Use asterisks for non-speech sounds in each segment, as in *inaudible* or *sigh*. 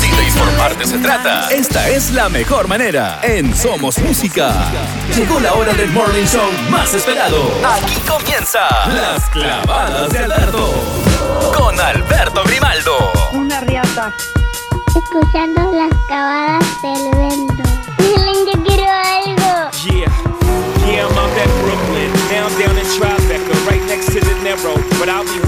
Si de informarte se trata, esta es la mejor manera. En Somos Música. Llegó la hora del morning show más esperado. Aquí comienza Las Clavadas de Alberto. Con Alberto Grimaldo. Una riata. Escuchando las clavadas del vento. Miren, yo quiero algo. Yeah, narrow, but I'll be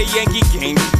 A Yankee game.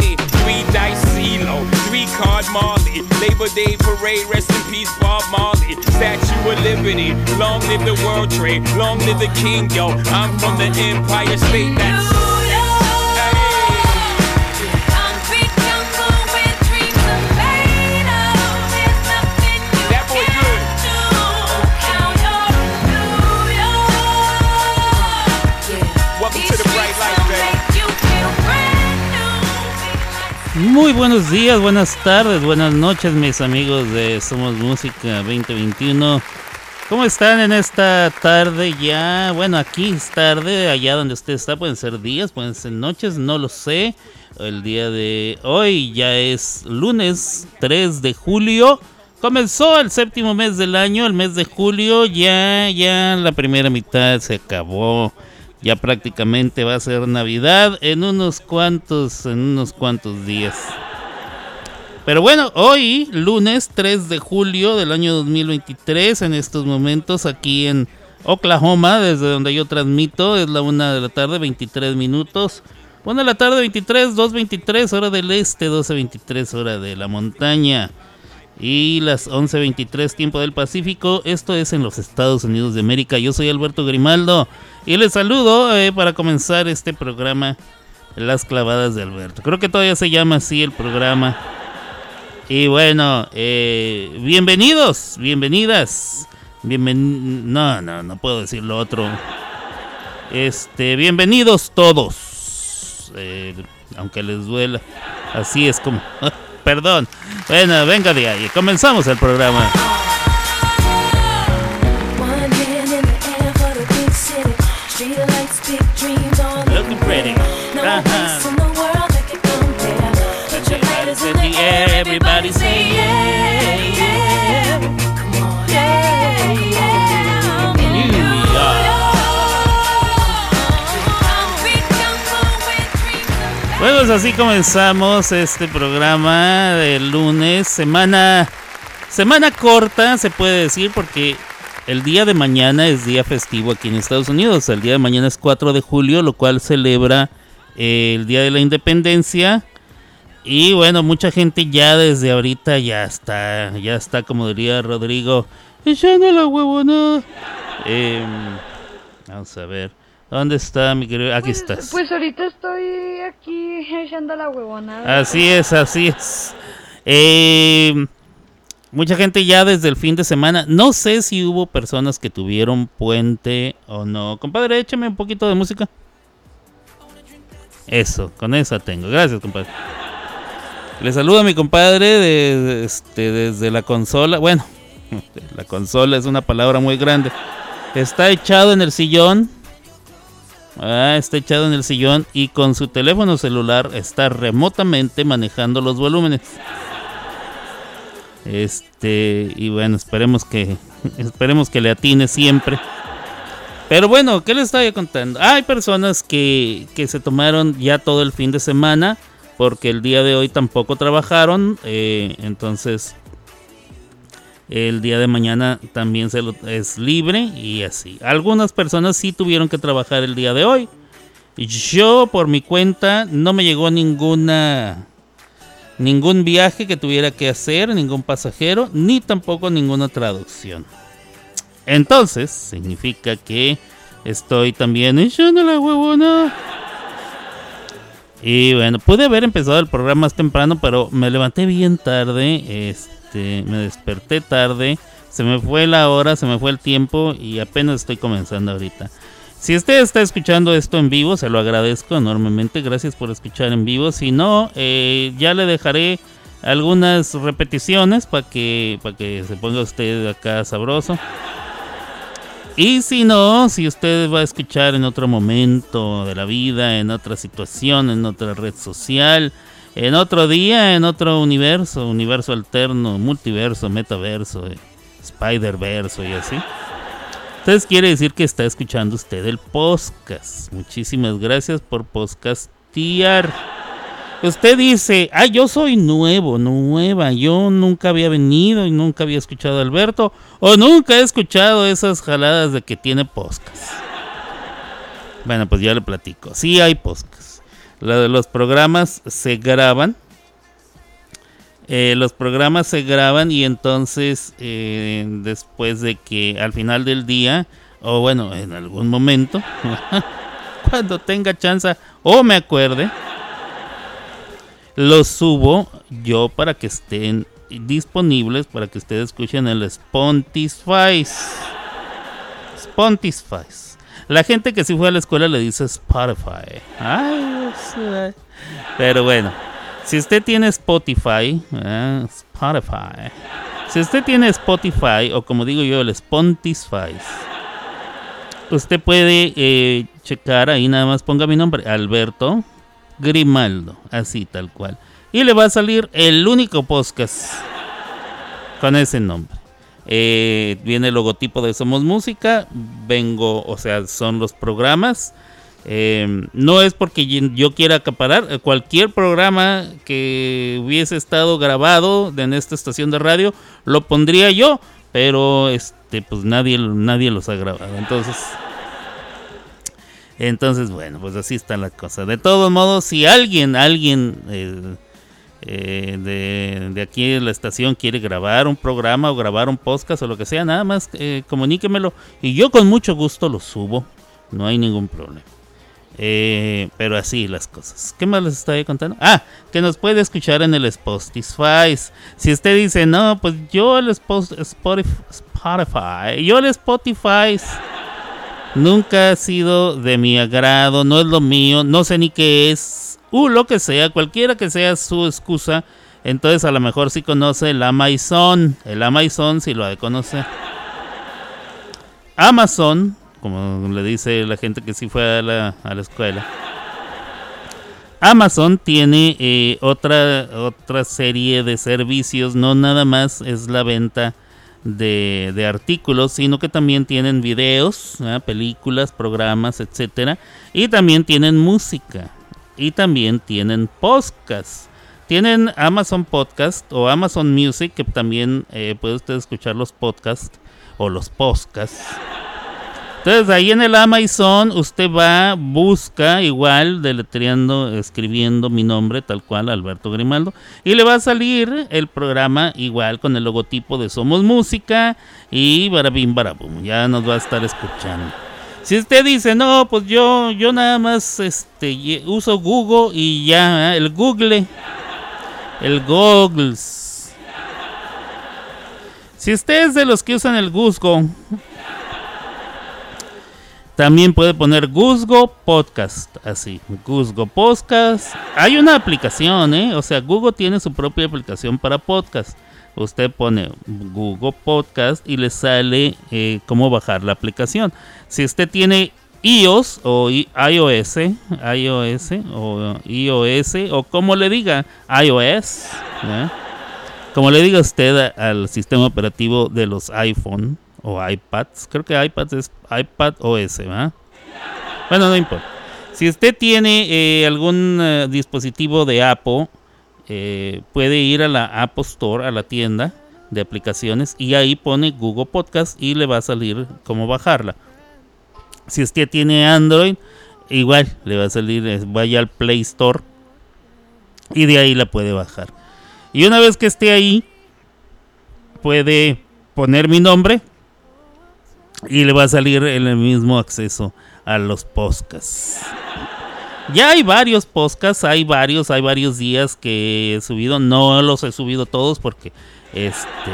Three dice CeeLo, three card Marley. Labor Day parade, rest in peace Bob Marley. Statue of Liberty, long live the World Trade, long live the King, yo. I'm from the Empire State. That's Muy buenos días, buenas tardes, buenas noches, mis amigos de Somos Música 2021. ¿Cómo están en esta tarde ya? Bueno, aquí es tarde, allá donde usted está, pueden ser días, pueden ser noches, no lo sé. El día de hoy ya es lunes 3 de julio. Comenzó el séptimo mes del año, el mes de julio, ya, ya la primera mitad se acabó. Ya prácticamente va a ser Navidad en unos cuantos, en unos cuantos días. Pero bueno, hoy, lunes 3 de julio del año 2023, en estos momentos aquí en Oklahoma, desde donde yo transmito, es la 1 de la tarde, 23 minutos. 1 de la tarde, 23, 2.23, hora del este, 12.23, hora de la montaña. Y las 11.23, tiempo del Pacífico. Esto es en los Estados Unidos de América. Yo soy Alberto Grimaldo y les saludo eh, para comenzar este programa, Las Clavadas de Alberto. Creo que todavía se llama así el programa. Y bueno, eh, bienvenidos, bienvenidas. Bienven no, no, no puedo decir lo otro. Este, bienvenidos todos. Eh, aunque les duela. Así es como. *laughs* Perdón. Bueno, venga de ahí. Comenzamos el programa. Air for Bueno, pues así comenzamos este programa del lunes, semana semana corta se puede decir porque el día de mañana es día festivo aquí en Estados Unidos. El día de mañana es 4 de julio, lo cual celebra eh, el Día de la Independencia. Y bueno, mucha gente ya desde ahorita ya está, ya está como diría Rodrigo, echando la huevona. Em, vamos a ver, ¿dónde está mi querido? Aquí estás. Pues ahorita estoy aquí echando la huevonada. Así es, así es. Eh, mucha gente ya desde el fin de semana. No sé si hubo personas que tuvieron puente o no. Compadre, échame un poquito de música. Eso, con esa tengo. Gracias, compadre. Le saludo a mi compadre de, este, desde la consola. Bueno, *laughs* la consola es una palabra muy grande. Está echado en el sillón. Ah, está echado en el sillón y con su teléfono celular está remotamente manejando los volúmenes. Este, y bueno, esperemos que esperemos que le atine siempre. Pero bueno, ¿qué les estaba contando? Hay personas que, que se tomaron ya todo el fin de semana porque el día de hoy tampoco trabajaron, eh, entonces el día de mañana también se lo, es libre y así. Algunas personas sí tuvieron que trabajar el día de hoy. Yo por mi cuenta no me llegó ninguna ningún viaje que tuviera que hacer, ningún pasajero, ni tampoco ninguna traducción. Entonces, significa que estoy también echando la huevona. Y bueno, pude haber empezado el programa más temprano, pero me levanté bien tarde, este, me desperté tarde, se me fue la hora, se me fue el tiempo y apenas estoy comenzando ahorita. Si usted está escuchando esto en vivo, se lo agradezco enormemente, gracias por escuchar en vivo. Si no, eh, ya le dejaré algunas repeticiones para que, para que se ponga usted acá sabroso. Y si no, si usted va a escuchar en otro momento de la vida, en otra situación, en otra red social, en otro día, en otro universo, universo alterno, multiverso, metaverso, eh, Spider-Verso y así. Entonces quiere decir que está escuchando usted el podcast. Muchísimas gracias por podcastear. Usted dice, ah, yo soy nuevo, nueva, yo nunca había venido y nunca había escuchado a Alberto, o nunca he escuchado esas jaladas de que tiene podcast. Bueno, pues ya le platico. Sí hay podcast. Los programas se graban. Eh, los programas se graban y entonces eh, después de que al final del día, o bueno, en algún momento, *laughs* cuando tenga chance o me acuerde, los subo yo para que estén disponibles para que ustedes escuchen el Spotify. Spotify. La gente que sí fue a la escuela le dice Spotify. pero bueno, si usted tiene Spotify, eh, Spotify. Si usted tiene Spotify o como digo yo el Spotify, usted puede eh, checar ahí nada más ponga mi nombre Alberto Grimaldo, así tal cual. Y le va a salir el único podcast con ese nombre. Eh, viene el logotipo de Somos Música, vengo, o sea, son los programas. Eh, no es porque yo quiera acaparar eh, cualquier programa que hubiese estado grabado en esta estación de radio, lo pondría yo, pero este, pues nadie, nadie los ha grabado. Entonces, entonces, bueno, pues así está la cosa. De todos modos, si alguien, alguien eh, de, aquí de la estación quiere grabar un programa o grabar un podcast o lo que sea, nada más eh, comuníquemelo y yo con mucho gusto lo subo. No hay ningún problema. pero así las cosas. ¿Qué más les estoy contando? Ah, que nos puede escuchar en el Spotify. Si usted dice, no, pues yo el Spotify, yo el Spotify Nunca ha sido de mi agrado, no es lo mío, no sé ni qué es, uh, lo que sea, cualquiera que sea su excusa. Entonces a lo mejor sí conoce el Amazon, el Amazon si lo ha de conocer. Amazon, como le dice la gente que sí fue a la, a la escuela. Amazon tiene eh, otra, otra serie de servicios, no nada más es la venta de, artículos, sino que también tienen videos, películas, programas, etcétera, y también tienen música y también tienen podcast. Tienen Amazon Podcast o Amazon Music, que también eh, puede usted escuchar los podcasts o los podcasts. Entonces ahí en el Amazon usted va, busca igual, deletreando, escribiendo mi nombre tal cual, Alberto Grimaldo, y le va a salir el programa igual con el logotipo de Somos Música y barabim barabum, ya nos va a estar escuchando. Si usted dice, no, pues yo, yo nada más este, uso Google y ya, ¿eh? el Google, el Google Si usted es de los que usan el Guzgo, también puede poner Guzgo Podcast, así, Guzgo Podcast. Hay una aplicación, ¿eh? O sea, Google tiene su propia aplicación para podcast. Usted pone Google Podcast y le sale eh, cómo bajar la aplicación. Si usted tiene iOS o iOS, iOS o iOS o como le diga, iOS, como le diga usted al sistema operativo de los iPhone o iPads, creo que iPads es iPad OS, ¿verdad? Bueno, no importa. Si usted tiene eh, algún eh, dispositivo de Apple, eh, puede ir a la Apple Store, a la tienda de aplicaciones, y ahí pone Google Podcast y le va a salir cómo bajarla. Si usted tiene Android, igual le va a salir, vaya al Play Store y de ahí la puede bajar. Y una vez que esté ahí, puede poner mi nombre y le va a salir el mismo acceso a los podcasts. Ya hay varios podcasts, hay varios, hay varios días que he subido. No los he subido todos porque este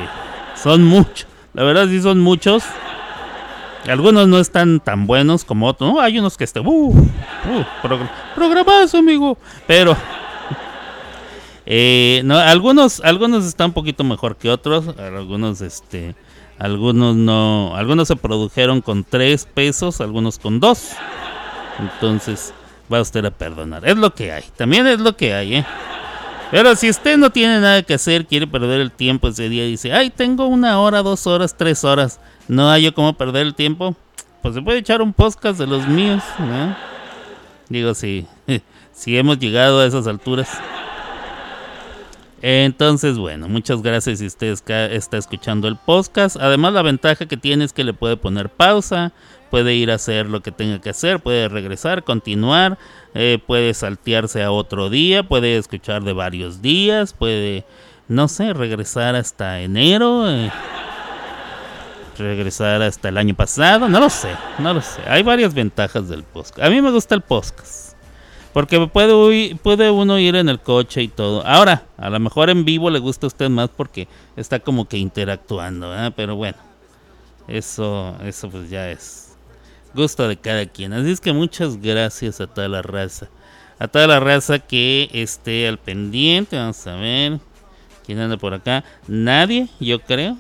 son muchos. La verdad sí son muchos. Algunos no están tan buenos como otros. Hay unos que están. Uh, uh, amigo. Pero *laughs* eh, no, algunos, algunos están un poquito mejor que otros. Algunos, este, algunos no, algunos se produjeron con tres pesos, algunos con dos. Entonces va usted a perdonar. Es lo que hay. También es lo que hay, ¿eh? Pero si usted no tiene nada que hacer, quiere perder el tiempo ese día y dice, ay, tengo una hora, dos horas, tres horas, no hay yo cómo perder el tiempo, pues se puede echar un podcast de los míos, ¿no? Digo, si, *laughs* si hemos llegado a esas alturas. Entonces, bueno, muchas gracias si usted está escuchando el podcast. Además, la ventaja que tiene es que le puede poner pausa, puede ir a hacer lo que tenga que hacer, puede regresar, continuar, eh, puede saltearse a otro día, puede escuchar de varios días, puede, no sé, regresar hasta enero, eh, regresar hasta el año pasado, no lo sé, no lo sé. Hay varias ventajas del podcast. A mí me gusta el podcast. Porque puede, puede uno ir en el coche y todo. Ahora, a lo mejor en vivo le gusta a usted más porque está como que interactuando. Pero bueno, eso, eso pues ya es gusto de cada quien. Así es que muchas gracias a toda la raza. A toda la raza que esté al pendiente. Vamos a ver. ¿Quién anda por acá? Nadie, yo creo.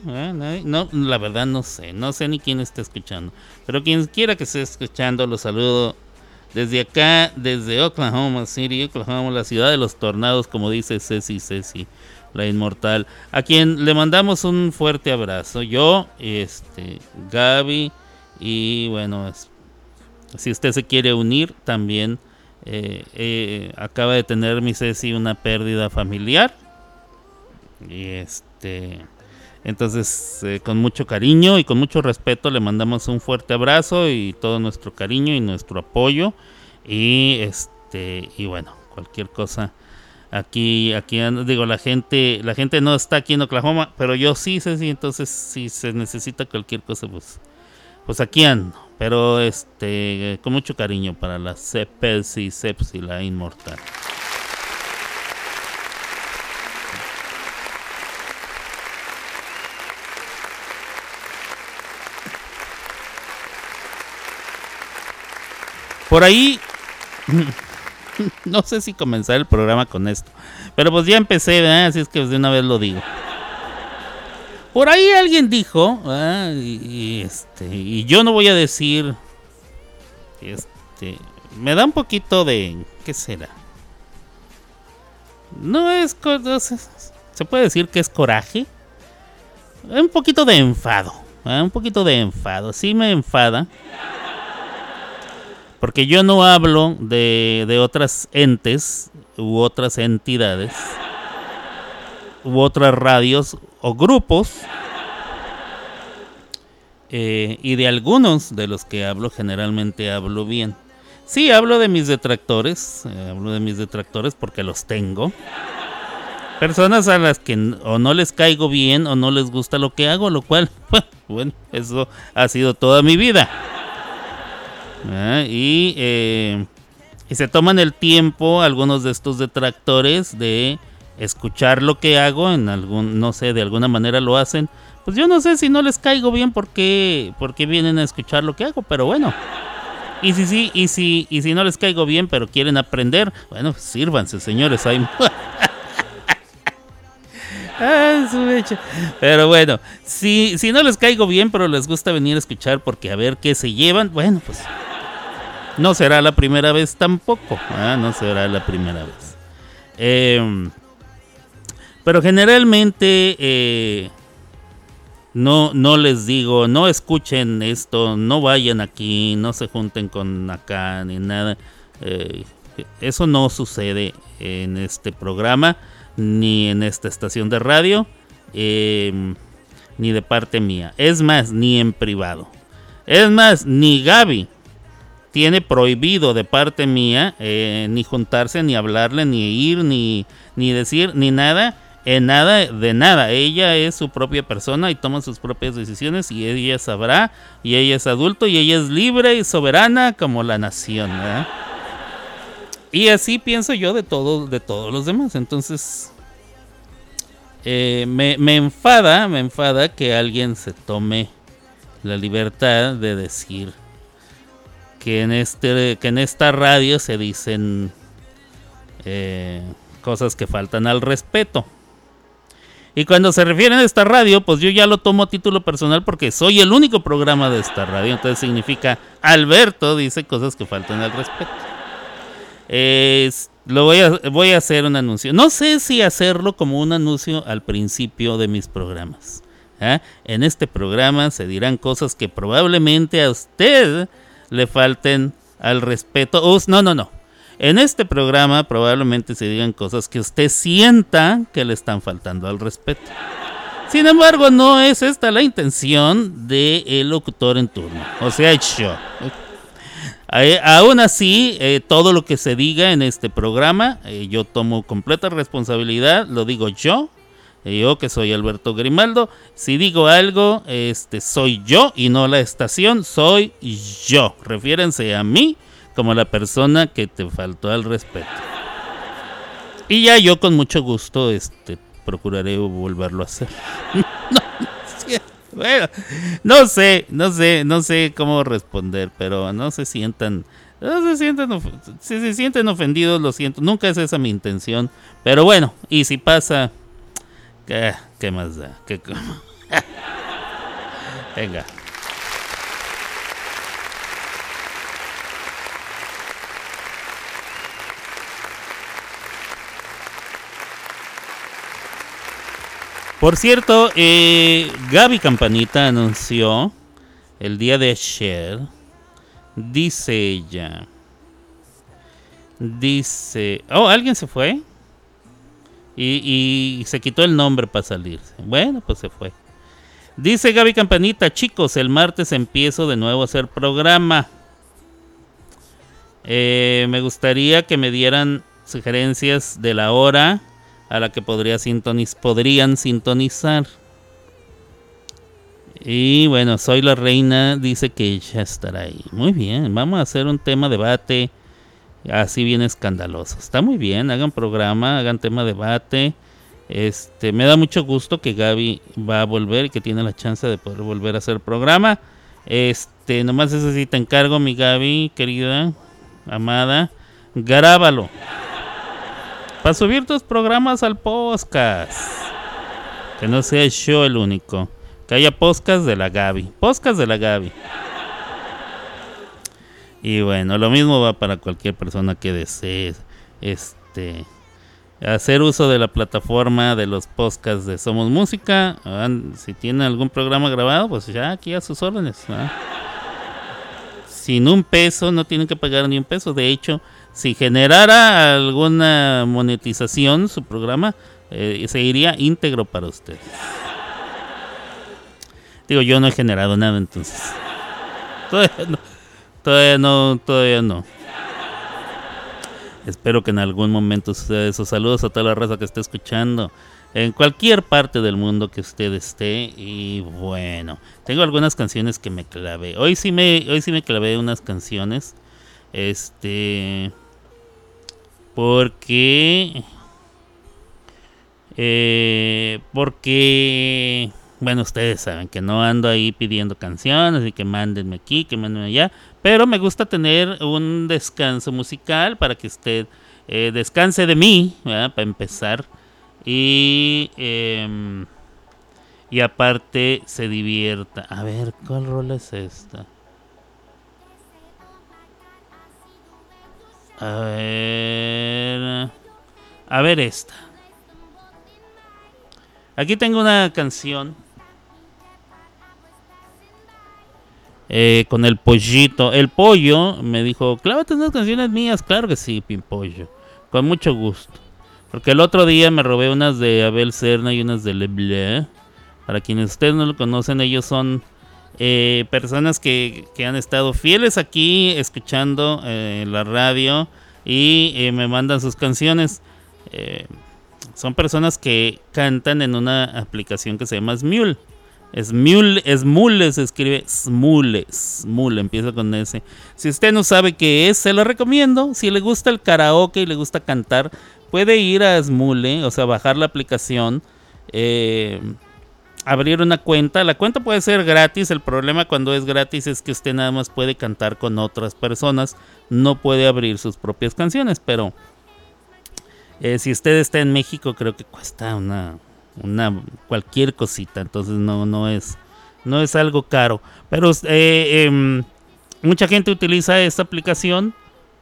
No, la verdad no sé. No sé ni quién está escuchando. Pero quien quiera que esté escuchando, los saludo desde acá, desde Oklahoma City, Oklahoma, la ciudad de los tornados, como dice Ceci Ceci, la inmortal. A quien le mandamos un fuerte abrazo. Yo, este, Gaby y bueno, es- si usted se quiere unir también. eh, eh, acaba de tener mi Ceci una pérdida familiar. Y este. Entonces, eh, con mucho cariño y con mucho respeto, le mandamos un fuerte abrazo y todo nuestro cariño y nuestro apoyo. Y este, y bueno, cualquier cosa. Aquí, aquí digo, la gente, la gente no está aquí en Oklahoma, pero yo sí sí, entonces si se necesita cualquier cosa, pues, pues aquí ando. Pero este, con mucho cariño para la Cepelsi, Sepsi, la inmortal. Por ahí, *laughs* no sé si comenzar el programa con esto, pero pues ya empecé, así es que de una vez lo digo. Por ahí alguien dijo, ¿verdad? y, este, y yo no voy a decir, este, me da un poquito de, ¿qué será? No es, se puede decir que es coraje, un poquito de enfado, ¿verdad? un poquito de enfado, sí me enfada. Porque yo no hablo de, de otras entes u otras entidades u otras radios o grupos. eh, y de algunos de los que hablo generalmente hablo bien. Sí, hablo de mis detractores, eh, hablo de mis detractores porque los tengo. Personas a las que o no les caigo bien o no les gusta lo que hago, lo cual, *laughs* bueno, eso ha sido toda mi vida. Ah, y, eh, y se toman el tiempo algunos de estos detractores de escuchar lo que hago, en algún, no sé, de alguna manera lo hacen. Pues yo no sé si no les caigo bien porque, porque vienen a escuchar lo que hago, pero bueno. Y si sí, y si, y si no les caigo bien, pero quieren aprender, bueno, sírvanse, señores. Hay... *laughs* Pero bueno, si, si no les caigo bien, pero les gusta venir a escuchar porque a ver qué se llevan, bueno, pues no será la primera vez tampoco. ah, No será la primera vez. Em, pero generalmente eh, no, no les digo, no escuchen esto, no vayan aquí, no se junten con acá ni nada. Eh, eso no sucede en este programa ni en esta estación de radio, em, ni de parte mía. Es más, ni en privado. Es más, ni Gaby tiene prohibido de parte mía eh, ni juntarse, ni hablarle, ni ir, ni, ni decir, ni nada. En nada, de nada. Ella es su propia persona y toma sus propias decisiones y ella sabrá. Y ella es adulto y ella es libre y soberana como la nación. Y así pienso yo de todos, de todos los demás. Entonces, eh, me, me enfada, me enfada que alguien se tome la libertad de decir que en este, que en esta radio se dicen eh, cosas que faltan al respeto. Y cuando se refieren a esta radio, pues yo ya lo tomo a título personal porque soy el único programa de esta radio. Entonces significa Alberto dice cosas que faltan al respeto. Es- lo voy a, voy a hacer un anuncio. No sé si hacerlo como un anuncio al principio de mis programas. ¿ah? En este programa se dirán cosas que probablemente a usted le falten al respeto. Us- no, no, no. En este programa probablemente se digan cosas que usted sienta que le están faltando al respeto. Sin embargo, no es esta la intención del locutor en turno. O sea, yo. Eh, aún así, eh, todo lo que se diga en este programa, eh, yo tomo completa responsabilidad, lo digo yo, yo que soy Alberto Grimaldo. Si digo algo, este soy yo y no la estación, soy yo. Refiérense a mí como la persona que te faltó al respeto. Y ya yo con mucho gusto este procuraré volverlo a hacer. *laughs* No, bueno, no sé, no sé, no sé cómo responder, pero no se sientan, no se sientan, si se sienten ofendidos, lo siento, nunca es esa mi intención, pero bueno, y si pasa, ¿qué, qué más da? ¿Qué *laughs* Venga. Por cierto, eh, Gaby Campanita anunció el día de ayer. Dice ella. Dice. Oh, alguien se fue. Y, se quitó el nombre para salirse. Bueno, pues se fue. Dice Gaby Campanita, chicos, el martes empiezo de nuevo a hacer programa. Eh, me gustaría que me dieran sugerencias de la hora a la que podría podrían sintonizar. Y bueno, soy la reina, dice que ya estará ahí. Muy bien, vamos a hacer un tema debate así bien escandaloso. Está muy bien, hagan programa, hagan tema debate. Este, me da mucho gusto que Gaby va a volver y que tiene la chance de poder volver a hacer programa. Este, nomás eso sí te encargo, mi Gaby, querida, amada, grábalo. Para subir tus programas al podcast. Que no sea yo el único. Que haya podcast de la Gaby. Podcast de la Gaby. Y bueno, lo mismo va para cualquier persona que desee este hacer uso de la plataforma de los podcasts de Somos Música. Ah, Si tienen algún programa grabado, pues ya aquí a sus órdenes. Sin un peso, no tienen que pagar ni un peso. De hecho, si generara alguna monetización su programa, eh, se iría íntegro para ustedes. Digo, yo no he generado nada entonces. Todavía no, todavía no, todavía no. Espero que en algún momento suceda eso. Saludos a toda la raza que esté escuchando. En cualquier parte del mundo que usted esté. Y bueno, tengo algunas canciones que me clavé. Hoy sí me, hoy sí me clavé unas canciones. Este. Porque. Eh, porque, bueno, ustedes saben que no ando ahí pidiendo canciones y que mándenme aquí, que mándenme allá. Pero me gusta tener un descanso musical para que usted eh, descanse de mí, ¿verdad? para empezar. Y, em, y aparte se divierta. A ver, ¿cuál rol es esta? A ver. A ver esta. Aquí tengo una canción. eh, con el pollito. El pollo me dijo, clávate unas canciones mías. Claro que sí, Pimpollo. Con mucho gusto. Porque el otro día me robé unas de Abel Serna y unas de Leble. Para quienes ustedes no lo conocen, ellos son eh, personas que, que han estado fieles aquí escuchando eh, la radio y eh, me mandan sus canciones. Son personas que cantan en una aplicación que se llama Smule. Smule, Smule se escribe Smule, Smule, empieza con S. Si usted no sabe qué es, se lo recomiendo. Si le gusta el karaoke y le gusta cantar, puede ir a Smule, o sea, bajar la aplicación, eh, abrir una cuenta. La cuenta puede ser gratis. El problema cuando es gratis es que usted nada más puede cantar con otras personas, no puede abrir sus propias canciones. Pero eh, si usted está en México, creo que cuesta una una cualquier cosita entonces no no es no es algo caro pero eh, em, mucha gente utiliza esta aplicación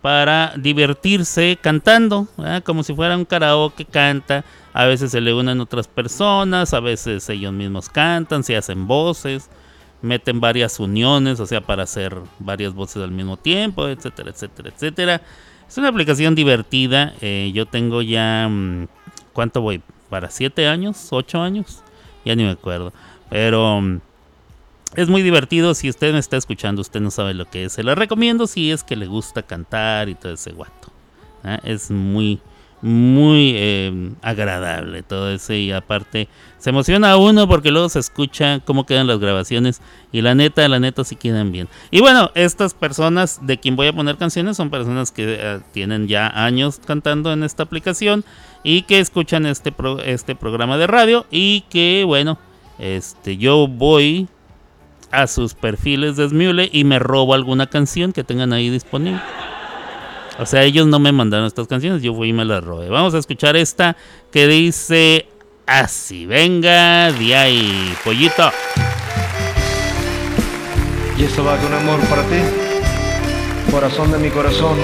para divertirse cantando como si fuera un karaoke canta a veces se le unen otras personas a veces ellos mismos cantan se hacen voces meten varias uniones o sea para hacer varias voces al mismo tiempo etcétera etcétera etcétera. Es una aplicación divertida eh, yo tengo ya mm, cuánto voy para 7 años, 8 años, ya ni me acuerdo. Pero um, es muy divertido. Si usted me está escuchando, usted no sabe lo que es. Se lo recomiendo si es que le gusta cantar y todo ese guato. ¿eh? Es muy, muy eh, agradable todo eso. Y aparte, se emociona a uno porque luego se escucha cómo quedan las grabaciones. Y la neta, la neta, sí quedan bien. Y bueno, estas personas de quien voy a poner canciones son personas que eh, tienen ya años cantando en esta aplicación y que escuchan este, pro- este programa de radio y que bueno, este yo voy a sus perfiles de Smule y me robo alguna canción que tengan ahí disponible. O sea, ellos no me mandaron estas canciones, yo fui y me las robé. Vamos a escuchar esta que dice así, venga de ahí, pollito. Y esto va con amor para ti, corazón de mi corazón.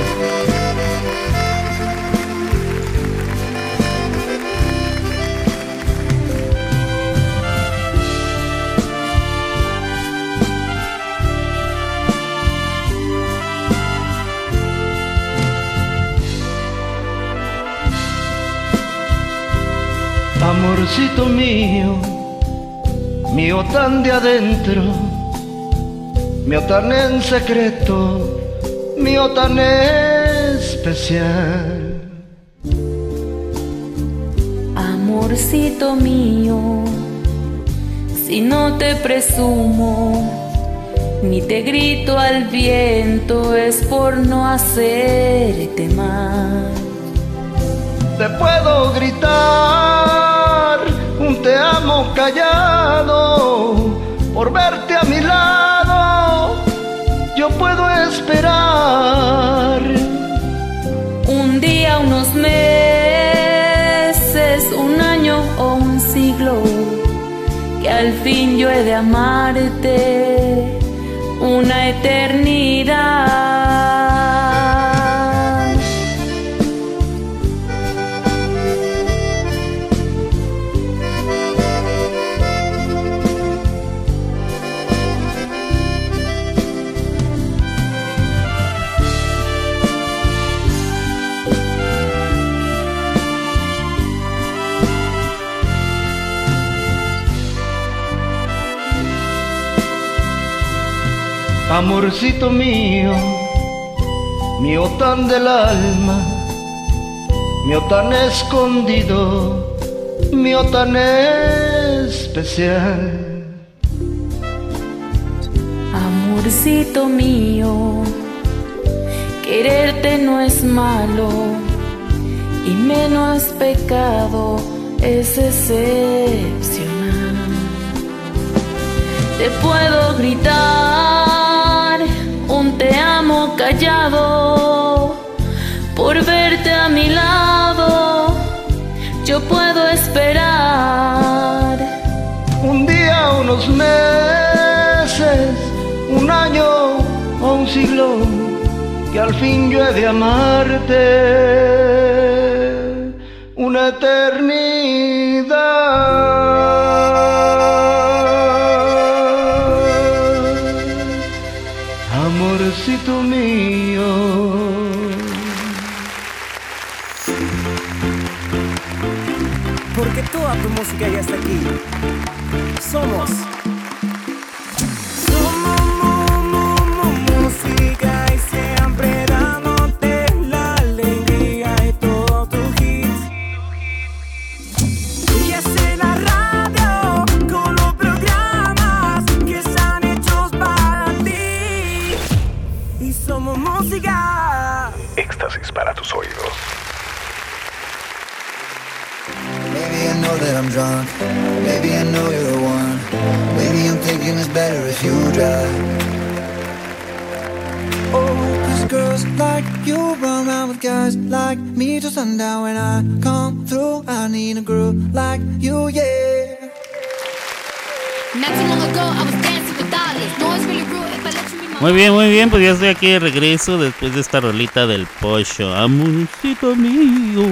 Amorcito mío, mío tan de adentro mío tan en secreto, mío tan especial. Amorcito mío, si no te presumo, ni te grito al viento, es por no hacerte mal. Te puedo gritar un te amo callado por verte a mi lado. Yo puedo esperar Un día, unos meses, un año o un siglo, que al fin yo he de amarte una eternidad. Amorcito mío, mío tan del alma, mío tan escondido, mío tan especial. Amorcito mío, quererte no es malo y menos pecado es excepcional. Te puedo gritar un te amo callado por verte a mi lado. Yo puedo esperar Un día, unos meses, un año o un siglo, que al fin yo he de amarte. Una eternidad. Ya está aquí. Somos drunk. Maybe I know you're the one. Maybe I'm thinking it's better if you drive. Oh, cause girls like you run around with guys like me till sundown. When I come through, I need a girl like you, yeah. Not too long ago, I was dancing with dollars. No, it's really rude if I let you Muy bien, muy bien, pues ya estoy aquí de regreso después de esta rolita del pollo. Amorcito mío.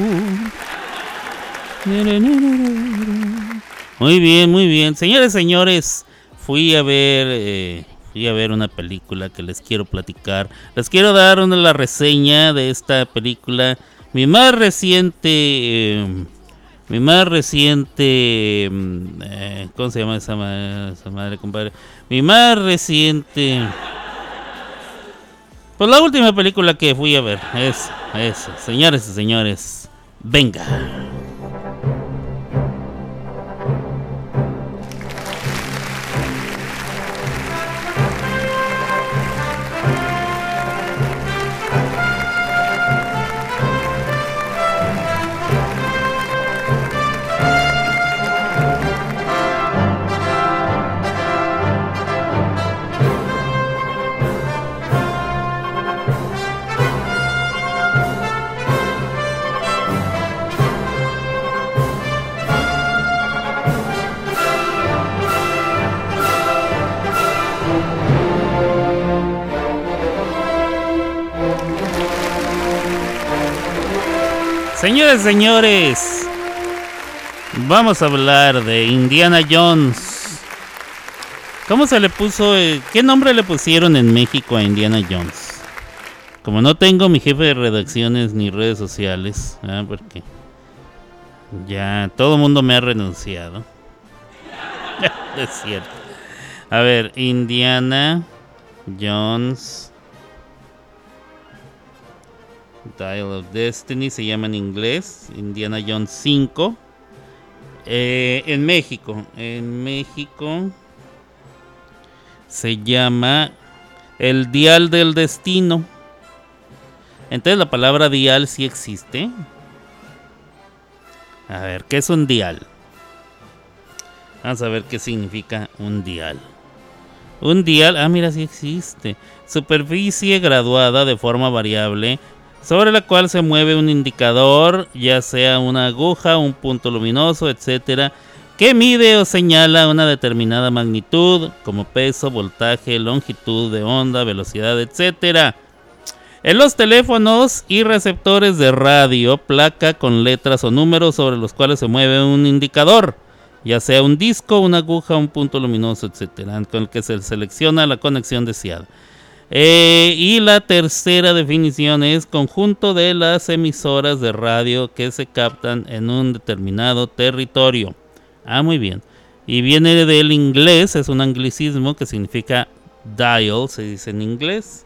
Muy bien, muy bien. Señores, señores, fui a ver, eh, fui a ver una película que les quiero platicar. Les quiero dar una la reseña de esta película. Mi más reciente, eh, mi más reciente, mm, eh, ¿cómo se llama esa madre, esa madre, compadre? Mi más reciente. Pues la última película que fui a ver es, es, señores y señores, venga. Señores, señores, vamos a hablar de Indiana Jones. ¿Cómo se le puso? eh, ¿Qué nombre le pusieron en México a Indiana Jones? Como no tengo mi jefe de redacciones ni redes sociales, ¿ah? porque ya todo el mundo me ha renunciado. *laughs* es cierto. A ver, Indiana Jones. Dial of Destiny se llama en inglés. Indiana Jones 5. Eh, en México. En México. Se llama El Dial del Destino. Entonces la palabra dial sí existe. A ver, ¿qué es un dial? Vamos a ver qué significa un dial. Un dial, ah, mira, sí existe. Superficie graduada de forma variable sobre la cual se mueve un indicador, ya sea una aguja, un punto luminoso, etcétera, que mide o señala una determinada magnitud, como peso, voltaje, longitud de onda, velocidad, etcétera. En los teléfonos y receptores de radio, placa con letras o números sobre los cuales se mueve un indicador, ya sea un disco, una aguja, un punto luminoso, etcétera, con el que se selecciona la conexión deseada. Eh, y la tercera definición es conjunto de las emisoras de radio que se captan en un determinado territorio. Ah, muy bien. Y viene del inglés, es un anglicismo que significa dial, se dice en inglés.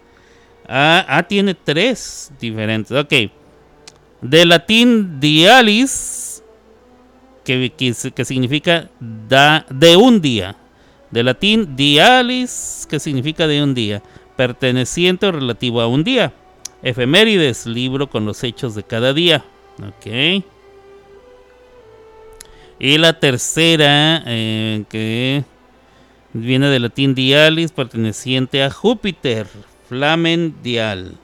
Ah, ah, tiene tres diferentes. Ok. De latín dialis, que, significa de un día. De latín dialis, que significa de un día perteneciente o relativo a un día. Efemérides, libro con los hechos de cada día. Ok. Y la tercera, eh, que viene del latín dialis, perteneciente a Júpiter, Flamen dial.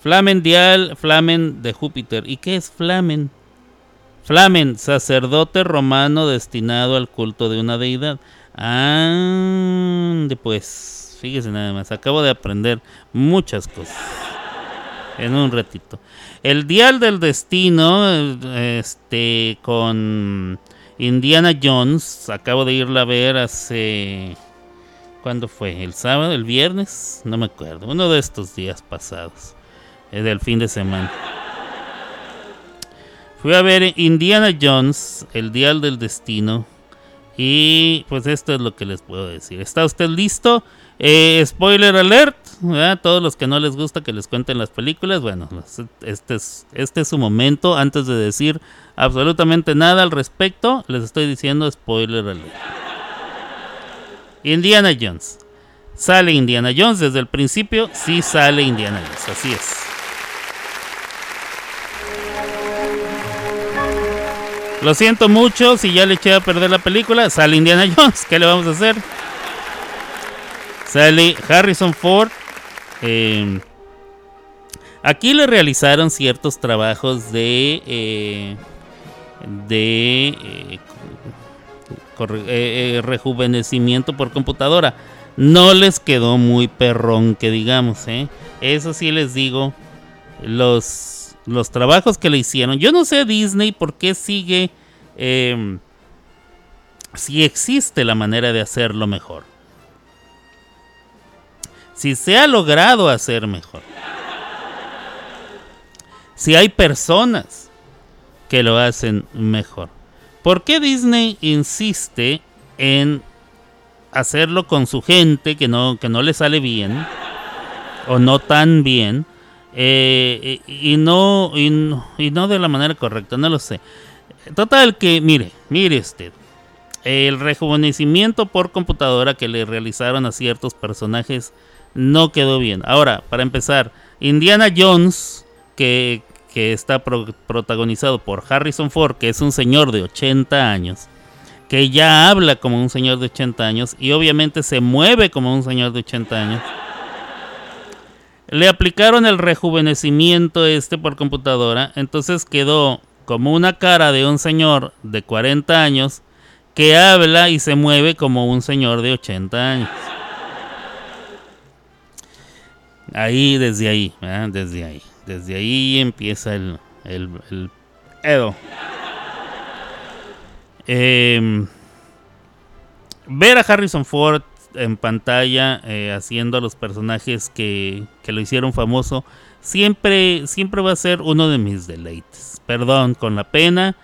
Flamen dial, Flamen de Júpiter. ¿Y qué es Flamen? Flamen, sacerdote romano destinado al culto de una deidad. Ah, pues, fíjese nada más, acabo de aprender muchas cosas en un ratito. El dial del destino, este, con Indiana Jones, acabo de irla a ver hace... ¿Cuándo fue? ¿El sábado? ¿El viernes? No me acuerdo. Uno de estos días pasados. Es del fin de semana. Fui a ver Indiana Jones, el dial del destino. Y pues esto es lo que les puedo decir. ¿Está usted listo? Eh, spoiler alert. Todos los que no les gusta que les cuenten las películas, bueno, este es, este es su momento. Antes de decir absolutamente nada al respecto, les estoy diciendo spoiler alert. Indiana Jones. Sale Indiana Jones desde el principio, sí sale Indiana Jones, así es. Lo siento mucho si ya le eché a perder la película. Sale Indiana *laughs* Jones. ¿Qué le vamos a hacer? Sale Harrison Ford. Eh, aquí le realizaron ciertos trabajos de. Eh, de. Eh, eh, rejuvenecimiento por computadora. No les quedó muy perrón, que digamos. Eso sí les digo. Los los trabajos que le hicieron. Yo no sé Disney por qué sigue, em, si existe la manera de hacerlo mejor. Si se ha logrado hacer mejor. Si hay personas que lo hacen mejor. ¿Por qué Disney insiste en hacerlo con su gente que no, que no le sale bien? O no tan bien eh, y, no, y, no, de la manera correcta, no lo sé. Total que, mire, mire usted, el rejuvenecimiento por computadora que le realizaron a ciertos personajes no quedó bien. Ahora, para empezar, Indiana Jones, que, está protagonizado por Harrison Ford, que es un señor de 80 años, que ya habla como un señor de 80 años y obviamente se mueve como un señor de 80 años le aplicaron el rejuvenecimiento este por computadora, entonces quedó como una cara de un señor de 40 años que habla y se mueve como un señor de 80 años. Ahí, desde ahí, desde ahí. Desde ahí empieza el, el, el Edo. Em, ver a Harrison Ford en pantalla eh, haciendo a los personajes que, que, lo hicieron famoso, siempre, siempre va a ser uno de mis deleites. Perdón, con la pena.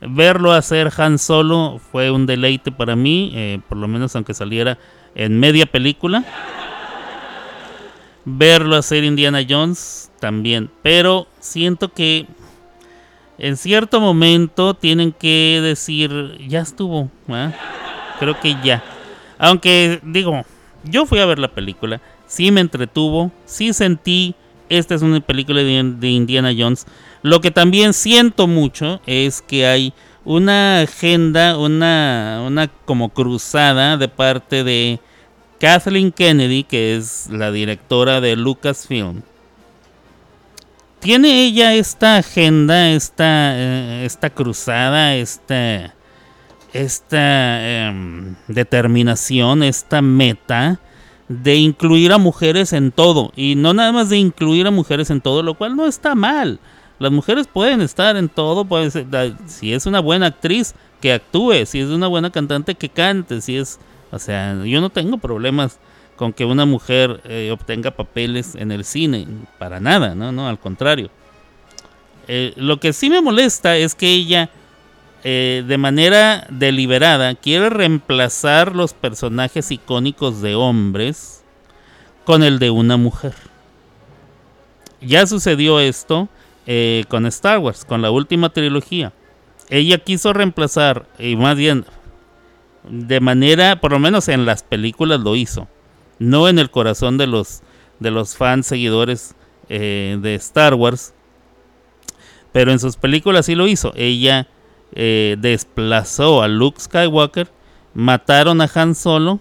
Verlo hacer Han Solo fue un deleite para mí, eh, por lo menos aunque saliera en media película. Verlo hacer Indiana Jones también, pero siento que en cierto momento tienen que decir, ya estuvo, creo que ya. Aunque digo, yo fui a ver la película, sí me entretuvo, sí sentí, esta es una película de, Indiana Jones. Lo que también siento mucho es que hay una agenda, una, una como cruzada de parte de Kathleen Kennedy, que es la directora de Lucasfilm. Tiene ella esta agenda, esta, eh, esta cruzada, esta esta em, determinación, esta meta de incluir a mujeres en todo. Y no nada más de incluir a mujeres en todo, lo cual no está mal. Las mujeres pueden estar en todo, puede ser, si es una buena actriz, que actúe, si es una buena cantante, que cante, si es, o sea, yo no tengo problemas con que una mujer eh, obtenga papeles en el cine, para nada, no, no, al contrario. Eh, lo que sí me molesta es que ella eh, de manera deliberada quiere reemplazar los personajes icónicos de hombres con el de una mujer. Ya sucedió esto con Star Wars, con la última trilogía. Ella quiso reemplazar, y más bien, de manera, por lo menos en las películas lo hizo, no en el corazón de los, de los fans seguidores eh, de Star Wars, pero en sus películas sí lo hizo. Ella eh, desplazó a Luke Skywalker, mataron a Han Solo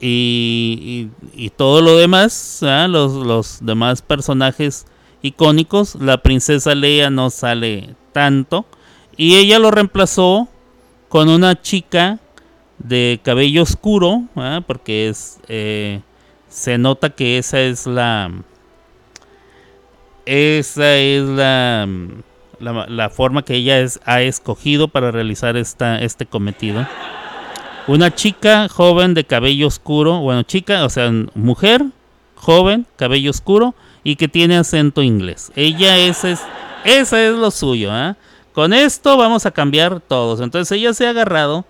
y, y- todo lo demás, ¿ah? los, los demás personajes icónicos, la princesa Leia no sale tanto y ella lo reemplazó con una chica de cabello oscuro, ¿ah? porque es eh, se nota que esa es la esa es la, la, forma que ella es- ha escogido para realizar esta, este cometido. Una chica joven de cabello oscuro, bueno, chica, o sea, mujer, joven, cabello oscuro y que tiene acento inglés. Ella ese es, esa es lo suyo, ¿ah? Con esto vamos a cambiar todos. Entonces ella se ha agarrado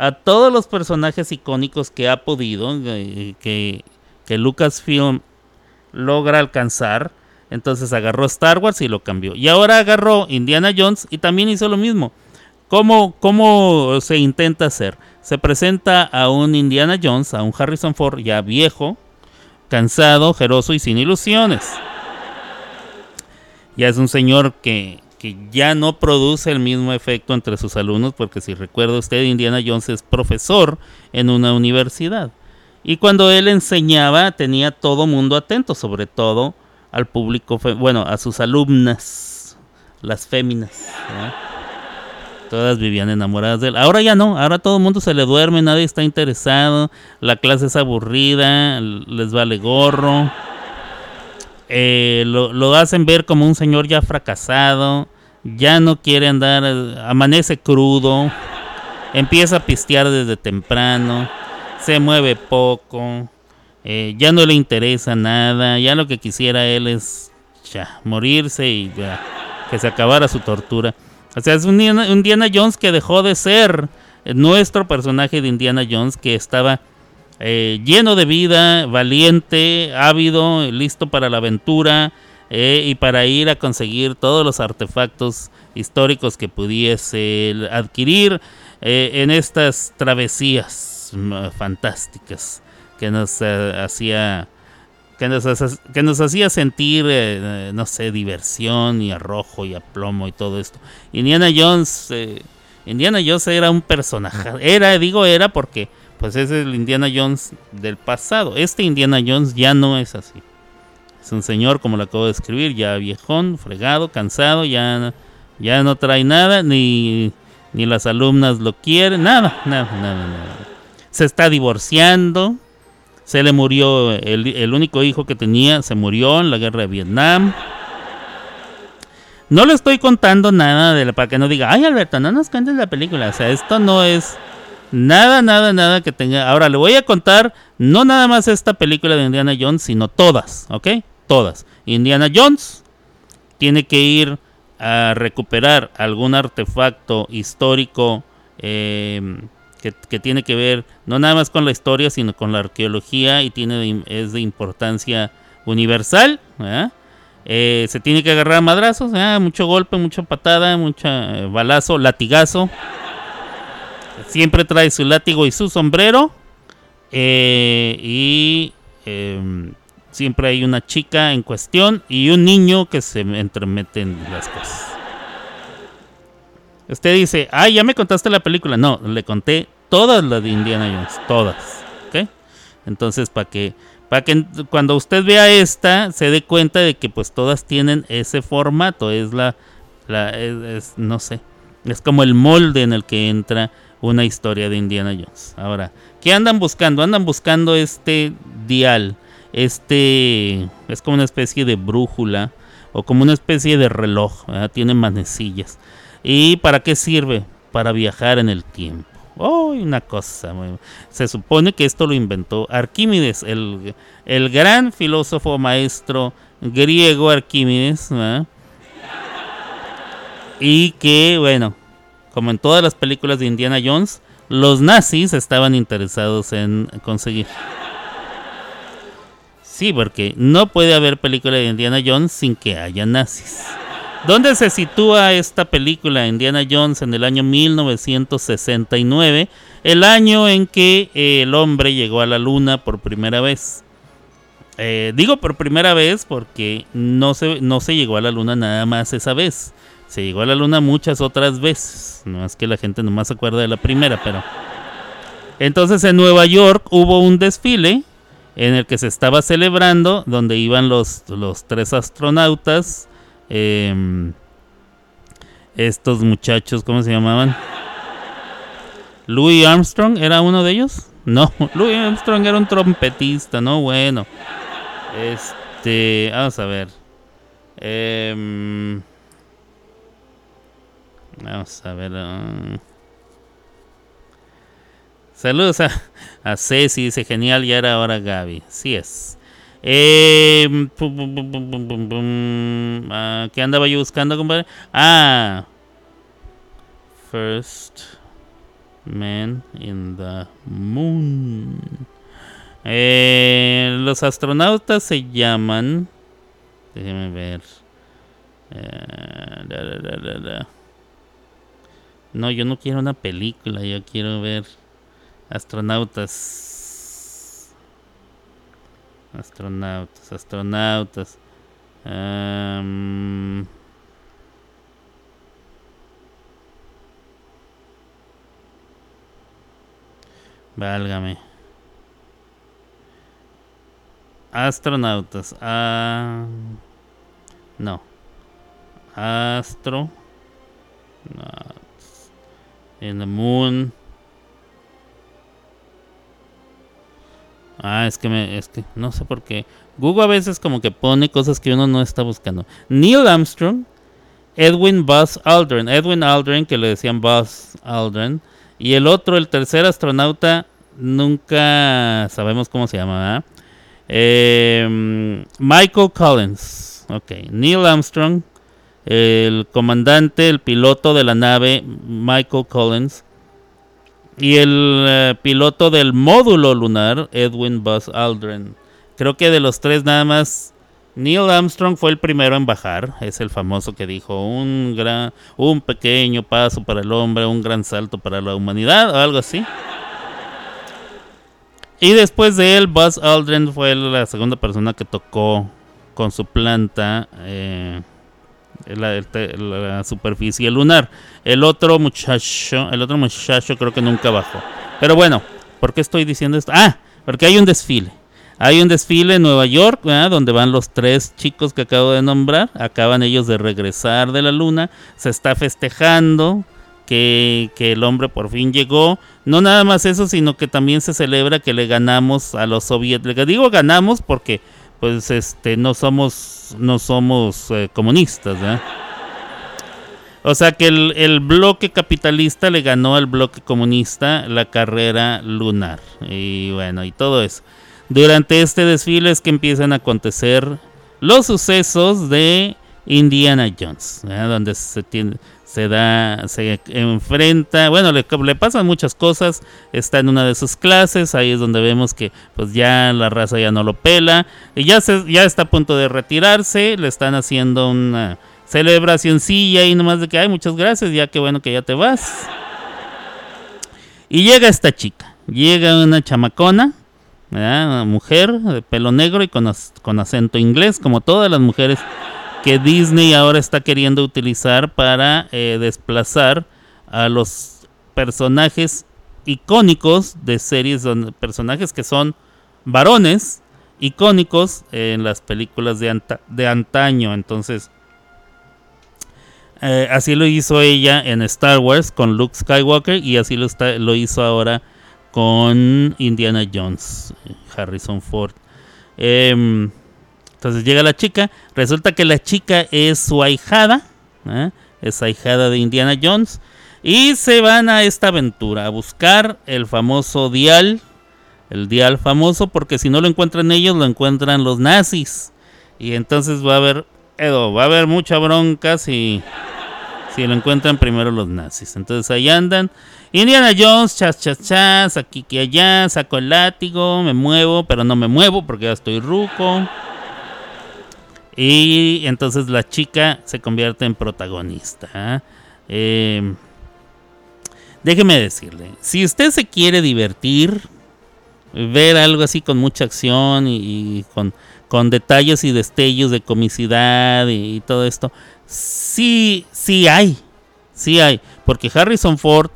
a todos los personajes icónicos que ha podido, eh, que, que Lucasfilm logra alcanzar. Entonces agarró Star Wars y lo cambió. Y ahora agarró Indiana Jones y también hizo lo mismo. ¿Cómo, cómo se intenta hacer? Se presenta a un Indiana Jones, a un Harrison Ford ya viejo, cansado, jeroso y sin ilusiones. Ya es un señor que, que ya no produce el mismo efecto entre sus alumnos, porque si recuerda usted, Indiana Jones es profesor en una universidad. Y cuando él enseñaba, tenía todo mundo atento, sobre todo al público, bueno, a sus alumnas, las féminas. Todas vivían enamoradas de él. Ahora ya no, ahora todo el mundo se le duerme, nadie está interesado, la clase es aburrida, les vale gorro. Eh, lo, lo hacen ver como un señor ya fracasado, ya no quiere andar, amanece crudo, empieza a pistear desde temprano, se mueve poco, eh, ya no le interesa nada, ya lo que quisiera él es ya, morirse y ya, que se acabara su tortura. O sea, es un Indiana, Indiana Jones que dejó de ser eh, nuestro personaje de Indiana Jones que estaba eh, lleno de vida, valiente, ávido, listo para la aventura eh, y para ir a conseguir todos los artefactos históricos que pudiese adquirir eh, en estas travesías mm, fantásticas que nos hacía que nos, hacía sentir, no sé, diversión y arrojo y aplomo y todo esto. Indiana Jones, Indiana Jones era un personaje, era, digo era porque pues es el Indiana Jones del pasado. Este Indiana Jones ya no es así. Es un señor, como lo acabo de escribir, ya viejón, fregado, cansado, ya, ya no trae nada, ni, ni las alumnas lo quieren, nada, nada, nada, nada. Se está divorciando, se le murió el, el único hijo que tenía, se murió en la guerra de Vietnam. No le estoy contando nada de la, para que no diga, ay Alberto, no nos cuentes la película. O sea, esto no es nada, nada, nada que tenga. Ahora le voy a contar no nada más esta película de Indiana Jones, sino todas, ¿ok? Todas. Indiana Jones tiene que ir a recuperar algún artefacto histórico eh, que, tiene que ver no nada más con la historia, sino con la arqueología y tiene es de importancia universal. Eh, se tiene que agarrar a madrazos, mucho golpe, mucha patada, mucho eh, balazo, latigazo. Siempre trae su látigo y su sombrero. eh, y em, siempre hay una chica en cuestión y un niño que se entremete en las cosas. Usted dice, ay, ya me contaste la película. No, le conté todas las de Indiana Jones, todas. ¿Ok? Entonces, para que, para que cuando usted vea esta, se dé cuenta de que pues todas tienen ese formato. Es la, la es- no sé, es como el molde en el que entra una historia de Indiana Jones. Ahora, ¿qué andan buscando? Andan buscando este dial. Este es como una especie de brújula o como una especie de reloj. ¿verdad? Tiene manecillas. ¿Y para qué sirve? Para viajar en el tiempo. ¡Oh! Una cosa. Se supone que esto lo inventó Arquímedes, el, el gran filósofo maestro griego Arquímedes. Y que, bueno, como en todas las películas de Indiana Jones, los nazis estaban interesados en conseguir. Sí, porque no puede haber película de Indiana Jones sin que haya nazis. ¿Dónde se sitúa esta película Indiana Jones en el año 1969? El año en que eh, el hombre llegó a la luna por primera vez. Eh, digo por primera vez porque no se, no se llegó a la luna nada más esa vez. Se llegó a la luna muchas otras veces. No es que la gente nomás se acuerda de la primera, pero. Entonces en Nueva York hubo un desfile en el que se estaba celebrando, donde iban los, los tres astronautas. em, estos muchachos, ¿cómo se llamaban? Louis Armstrong era uno de ellos. No, *laughs* Louis Armstrong era un trompetista, no bueno. Este, vamos a ver. Em, vamos a ver. ah. Saludos a, a Ceci, dice genial, ya era ahora Gaby. Sí es. Ah, ¿Qué andaba yo buscando, compadre? Ah, First Man in the Moon. Eh, los astronautas se llaman. Déjeme ver. Eh, da, da, da. No, yo no quiero una película, yo quiero ver astronautas. Astronautas, astronautas. Am, válgame. Astronautas. No. Astro. In the moon. Ah, es que me, es que no sé por qué. Google a veces como que pone cosas que uno no está buscando. Neil Armstrong, Edwin Buzz Aldrin, Edwin Aldrin que le decían Buzz Aldrin y el otro, el tercer astronauta, nunca sabemos cómo se llama. Eh, Michael Collins, ok. Neil Armstrong, el comandante, el piloto de la nave Michael Collins y el eh, piloto del módulo lunar, Edwin Buzz Aldrin. Creo que de los tres nada más Neil Armstrong fue el primero en bajar, es el famoso que dijo un gran un pequeño paso para el hombre, un gran salto para la humanidad o algo así. Y después de él, Buzz Aldrin fue la segunda persona que tocó con su planta eh, te- la superficie lunar. El otro muchacho, el otro muchacho creo que nunca bajó. Pero bueno, ¿por qué estoy diciendo esto? Ah, porque hay un desfile. Hay un desfile en Nueva York, donde van los tres chicos que acabo de nombrar. Acaban ellos de regresar de la luna. Se está festejando que, que el hombre por fin llegó. No nada más eso, sino que también se celebra que le ganamos a los soviéticos. Digo ganamos porque pues este no somos no somos eh, comunistas, ¿verdad? O sea que el, el bloque capitalista le ganó al bloque comunista la carrera lunar. Y bueno, y todo eso. Durante este desfile es que empiezan a acontecer los sucesos de Indiana Jones, donde se tiene, se da, se enfrenta, bueno, le, le pasan muchas cosas, está en una de sus clases, ahí es donde vemos que pues ya la raza ya no lo pela, y ya, se, ya está a punto de retirarse, le están haciendo una celebracioncilla y nomás de que, ay, muchas gracias, ya que bueno que ya te vas. Y llega esta chica, llega una chamacona, una mujer de pelo negro y con, con acento inglés, como todas las mujeres que Disney ahora está queriendo utilizar para eh, desplazar a los personajes icónicos de series, donde, personajes que son varones icónicos en las películas de, anta- de antaño. Entonces, eh, así lo hizo ella en Star Wars con Luke Skywalker y así lo, está, lo hizo ahora con Indiana Jones, eh, Harrison Ford. Em, entonces llega la chica, resulta que la chica es su ahijada, ¿eh? es ahijada de Indiana Jones, y se van a esta aventura a buscar el famoso dial, el dial famoso, porque si no lo encuentran ellos, lo encuentran los nazis. Y entonces va a haber, Edo, va a haber mucha bronca si, si lo encuentran primero los nazis. Entonces ahí andan. Indiana Jones, chas, chas, chas, aquí que allá, saco el látigo, me muevo, pero no me muevo porque ya estoy ruco. Y entonces la chica se convierte en protagonista. Eh, déjeme decirle, si usted se quiere divertir, ver algo así con mucha acción y, con, con detalles y destellos de comicidad y, y todo esto, sí, sí hay, sí hay, porque Harrison Ford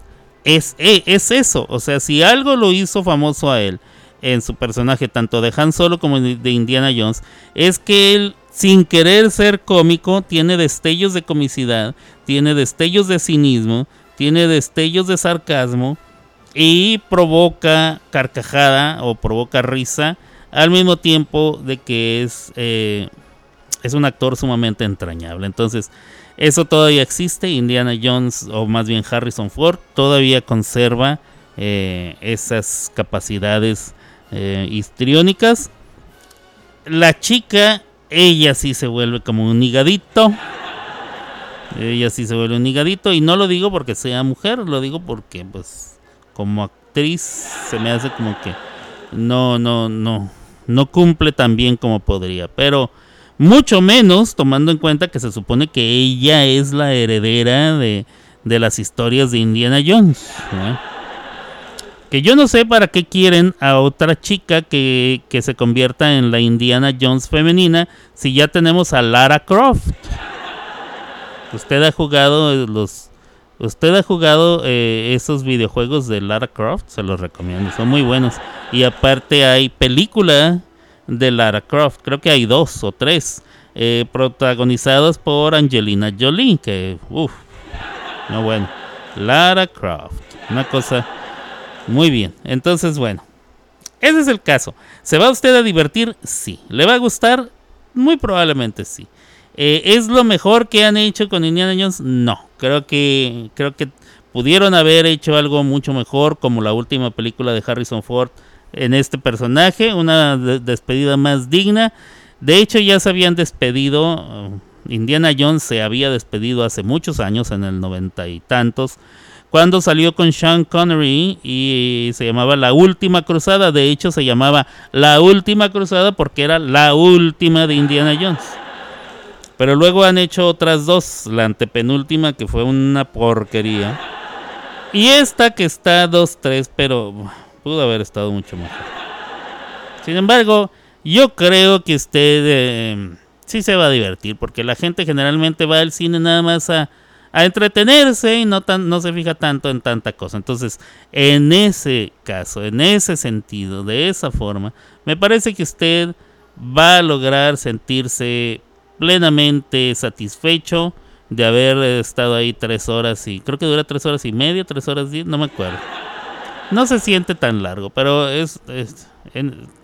es, e, es eso, o sea, si algo lo hizo famoso a él en su personaje, tanto de Han Solo como de Indiana Jones, es que él, sin querer ser cómico, tiene destellos de comicidad, tiene destellos de cinismo, tiene destellos de sarcasmo y provoca carcajada o provoca risa al mismo tiempo de que es, eh, es un actor sumamente entrañable. Entonces, eso todavía existe. Indiana Jones, o más bien Harrison Ford, todavía conserva eh, esas capacidades eh, histriónicas. La chica, ella sí se vuelve como un higadito. Ella sí se vuelve un higadito. Y no lo digo porque sea mujer, lo digo porque, pues, como actriz, se me hace como que no, no, no no cumple tan bien como podría, pero mucho menos tomando en cuenta que se supone que ella es la heredera de, de las historias de Indiana Jones. Que yo no sé para qué quieren a otra chica que, que, se convierta en la Indiana Jones femenina si ya tenemos a Lara Croft. Usted ha jugado los... Usted ha jugado eh, esos videojuegos de Lara Croft, se los recomiendo, son muy buenos. Y aparte hay película de Lara Croft, creo que hay dos o tres, eh, protagonizados por Angelina Jolie, que, uff, no bueno, Lara Croft, una cosa muy bien. Entonces, bueno, ese es el caso. ¿Se va usted a divertir? Sí. ¿Le va a gustar? Muy probablemente sí. Eh, ¿Es lo mejor que han hecho con Indiana Jones? No. Creo que, creo que pudieron haber hecho algo mucho mejor, como la última película de Harrison Ford en este personaje, una despedida más digna. De hecho, ya se habían despedido. Uh, Indiana Jones se había despedido hace muchos años, en el noventa y tantos, cuando salió con Sean Connery y se llamaba La Última Cruzada. De hecho, se llamaba La Última Cruzada porque era la última de Indiana Jones. Pero luego han hecho otras dos, la antepenúltima que fue una porquería. Y esta que está 2-3, pero Pudo haber estado mucho mejor. Sin embargo, yo creo que usted eh, sí se va a divertir, porque la gente generalmente va al cine nada más a, entretenerse y no, tan, no se fija tanto en tanta cosa. Entonces, en ese caso, en ese sentido, de esa forma, me parece que usted va a lograr sentirse plenamente satisfecho de haber estado ahí tres horas y creo que dura tres horas y media, tres horas diez, no me acuerdo. No se siente tan largo, pero es,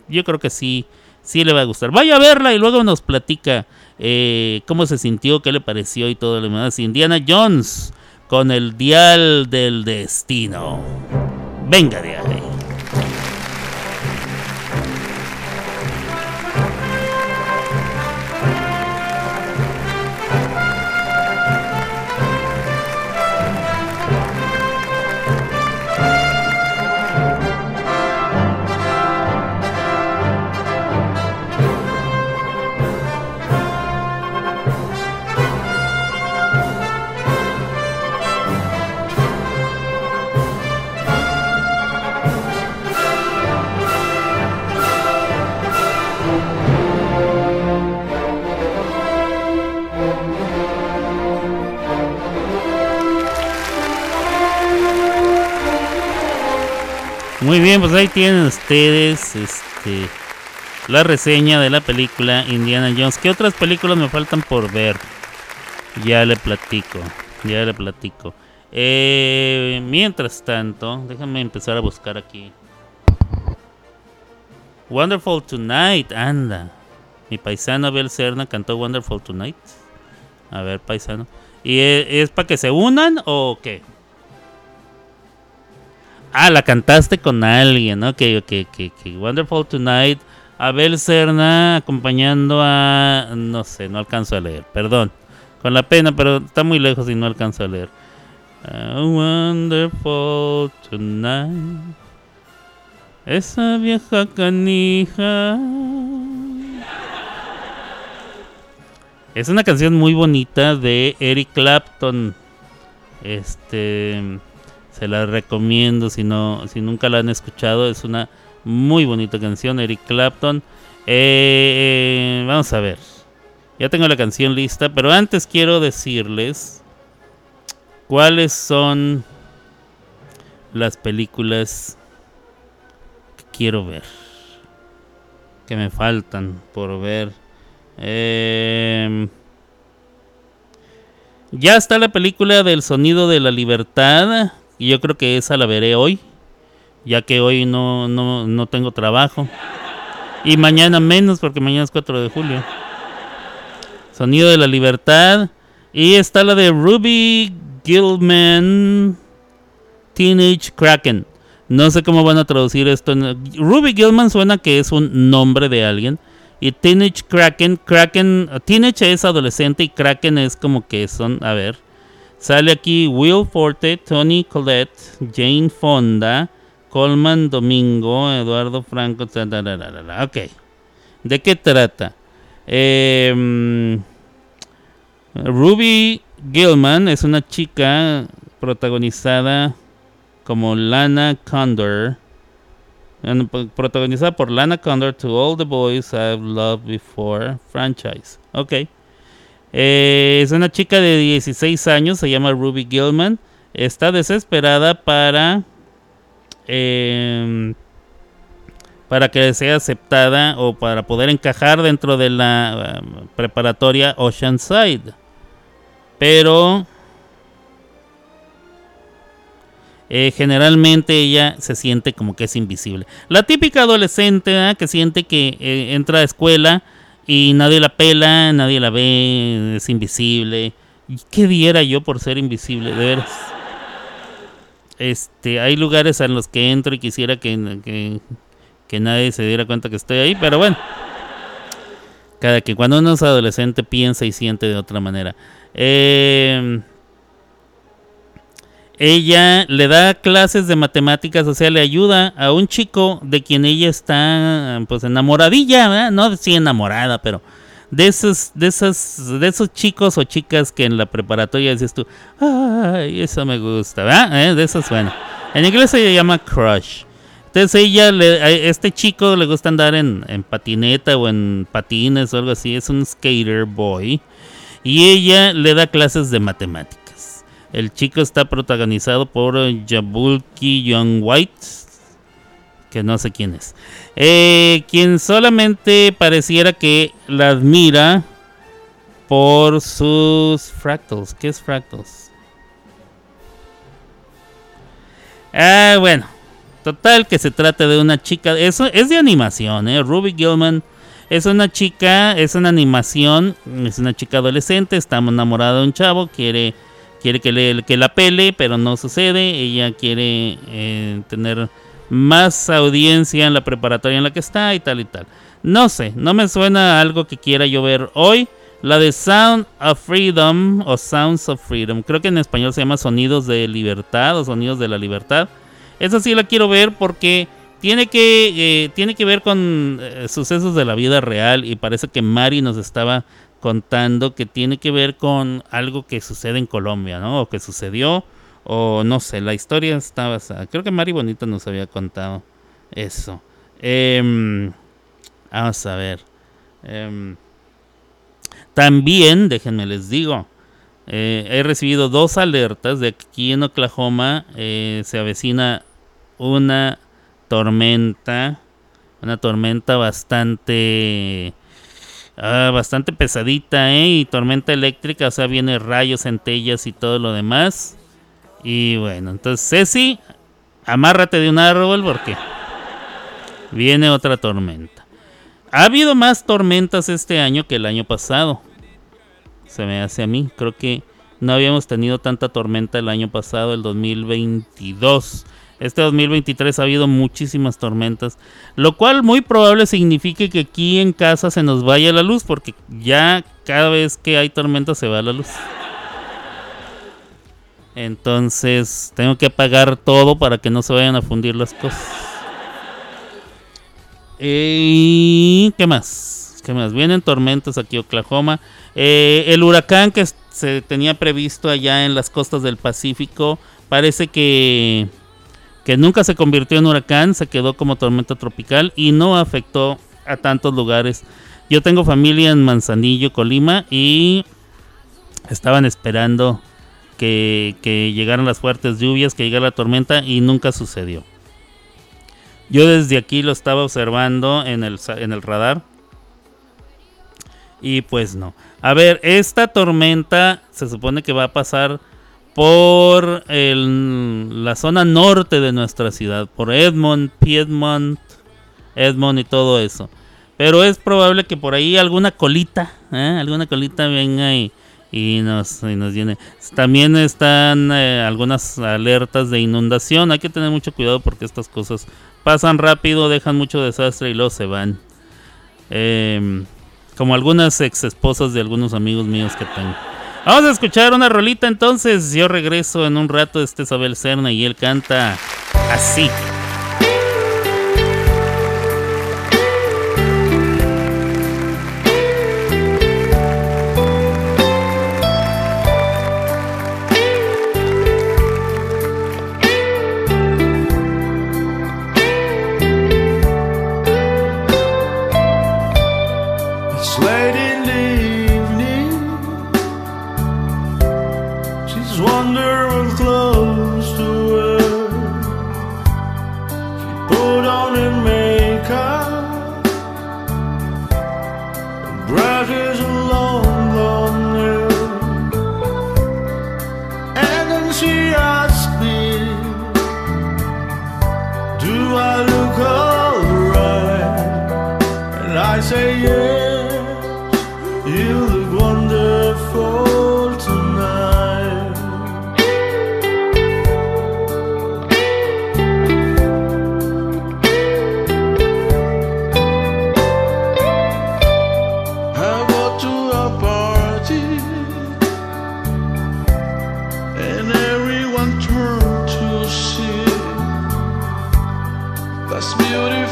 yo creo que sí, sí le va a gustar. Vaya a verla y luego nos platica eh, cómo se sintió, qué le pareció y todo lo demás. Indiana Jones con el dial del destino. Venga de ahí. Muy bien, pues ahí tienen ustedes este, la reseña de la película Indiana Jones. ¿Qué otras películas me faltan por ver? Ya le platico, ya le platico. Eh, mientras tanto, déjame empezar a buscar aquí. Wonderful Tonight, anda. Mi paisano Abel Serna cantó Wonderful Tonight. A ver, paisano. ¿Y es, es para que se unan o qué? Ah, la cantaste con alguien, ¿no? Que, que, que, Wonderful Tonight. Abel Serna acompañando a. No sé, no alcanzo a leer, perdón. Con la pena, pero está muy lejos y no alcanzo a leer. wonderful Tonight. Esa vieja canija. Es una canción muy bonita de Eric Clapton. Este se la recomiendo si no si nunca la han escuchado es una muy bonita canción Eric Clapton eh, vamos a ver Ya tengo la canción lista, pero antes quiero decirles cuáles son las películas que quiero ver. Que me faltan por ver. Em, ya está la película del sonido de la libertad. Y yo creo que esa la veré hoy. Ya que hoy no, no, no tengo trabajo. Y mañana menos porque mañana es 4 de julio. Sonido de la Libertad. Y está la de Ruby Gilman Teenage Kraken. No sé cómo van a traducir esto. Ruby Gilman suena que es un nombre de alguien. Y Teenage Kraken, Kraken, Teenage es adolescente y Kraken es como que son, a ver. Sale aquí Will Forte, Tony Collette, Jane Fonda, Coleman Domingo, Eduardo Franco. Ok. ¿De qué trata? Eh, Ruby Gilman es una chica protagonizada como Lana Condor. Protagonizada por Lana Condor to All the Boys I've Loved Before franchise. Ok. Eh, es una chica de 16 años, se llama Ruby Gilman. Está desesperada para. Eh, para que sea aceptada o para poder encajar dentro de la um, preparatoria Oceanside. Pero eh, generalmente ella se siente como que es invisible. La típica adolescente que siente que eh, entra a escuela y nadie la pela, nadie la ve, es invisible. ¿Qué diera yo por ser invisible? De veras. Este, hay lugares en los que entro y quisiera que, que, que nadie se diera cuenta que estoy ahí, pero bueno. Cada que cuando uno es adolescente piensa y siente de otra manera. Eh, ella le da clases de matemáticas, o sea, le ayuda a un chico de quien ella está pues enamoradilla, ¿verdad? no sí enamorada, pero de esos, de esos, de esos chicos o chicas que en la preparatoria dices tú, ay, eso me gusta, ¿verdad? ¿Eh? De esos, bueno. En inglés se llama crush. Entonces ella, le, a este chico le gusta andar en, en patineta o en patines o algo así, es un skater boy y ella le da clases de matemáticas. El chico está protagonizado por Jabulki Young White, que no sé quién es, eh, quien solamente pareciera que la admira por sus fractals. ¿Qué es fractals? Ah, bueno. Total, que se trata de una chica. Eso es de animación, ¿eh? Ruby Gilman es una chica, es una animación, es una chica adolescente, está enamorada de un chavo, quiere, quiere que, le, que la pele, pero no sucede. Ella quiere eh, tener más audiencia en la preparatoria en la que está y tal y tal. No sé, no me suena algo que quiera yo ver hoy. La de Sound of Freedom o Sounds of Freedom, creo que en español se llama Sonidos de Libertad o Sonidos de la Libertad. Esa sí la quiero ver porque tiene que, eh, tiene que ver con eh, sucesos de la vida real y parece que Mari nos estaba contando que tiene que ver con algo que sucede en Colombia, ¿no? O que sucedió, o no sé, la historia está basada. Creo que Mari Bonita nos había contado eso. Em, vamos a ver. Em, también, déjenme les digo, eh, he recibido dos alertas de que aquí en Oklahoma se avecina una tormenta. Una tormenta bastante. Ah, bastante pesadita, ¿eh? Y tormenta eléctrica, o sea, viene rayos, centellas y todo lo demás. Y bueno, entonces Ceci, amárrate de un árbol porque viene otra tormenta. Ha habido más tormentas este año que el año pasado. Se me hace a mí. Creo que no habíamos tenido tanta tormenta el año pasado, el 2022. Este 2023 ha habido muchísimas tormentas, lo cual muy probable signifique que aquí en casa se nos vaya la luz, porque ya cada vez que hay tormenta se va la luz. Entonces tengo que apagar todo para que no se vayan a fundir las cosas. ¿Y qué más? ¿Qué más? Vienen tormentas aquí Oklahoma. Eh, el huracán que se tenía previsto allá en las costas del Pacífico parece que que nunca se convirtió en huracán, se quedó como tormenta tropical y no afectó a tantos lugares Yo tengo familia en Manzanillo, Colima, y estaban esperando que, llegaran las fuertes lluvias, que llegara la tormenta, y nunca sucedió. Yo desde aquí lo estaba observando en el, en el radar. Y pues no. A ver, esta tormenta se supone que va a pasar por la zona norte de nuestra ciudad, por Edmond, Piedmont, Edmond y todo eso. Pero es probable que por ahí alguna colita, ¿eh? alguna colita venga y, y nos, y nos llene. También están eh, algunas alertas de inundación. Hay que tener mucho cuidado porque estas cosas pasan rápido, dejan mucho desastre y luego se van. Em, como algunas ex esposas de algunos amigos míos que tengo. Vamos a escuchar una rolita entonces. Yo regreso en un rato. Este es Isabel Serna y él canta así.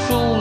soul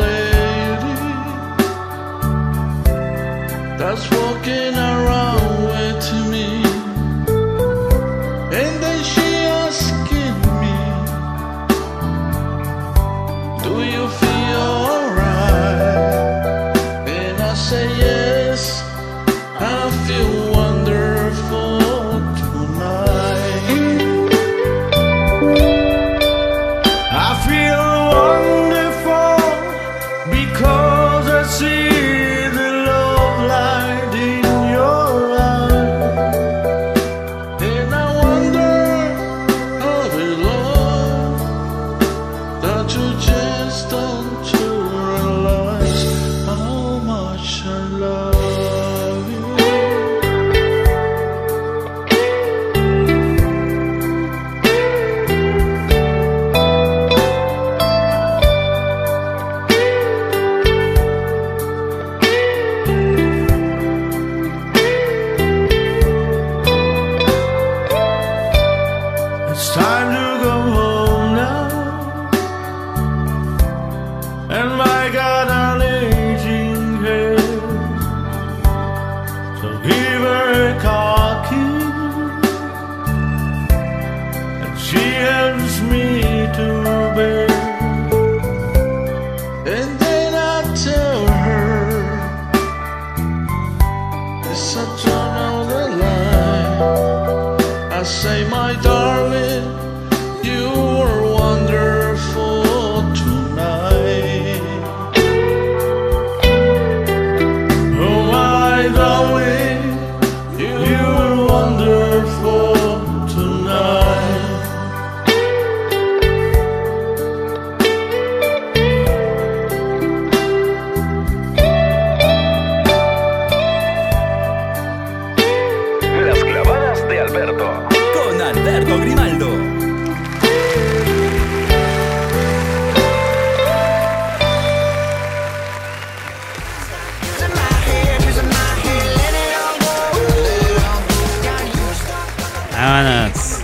Vámonos.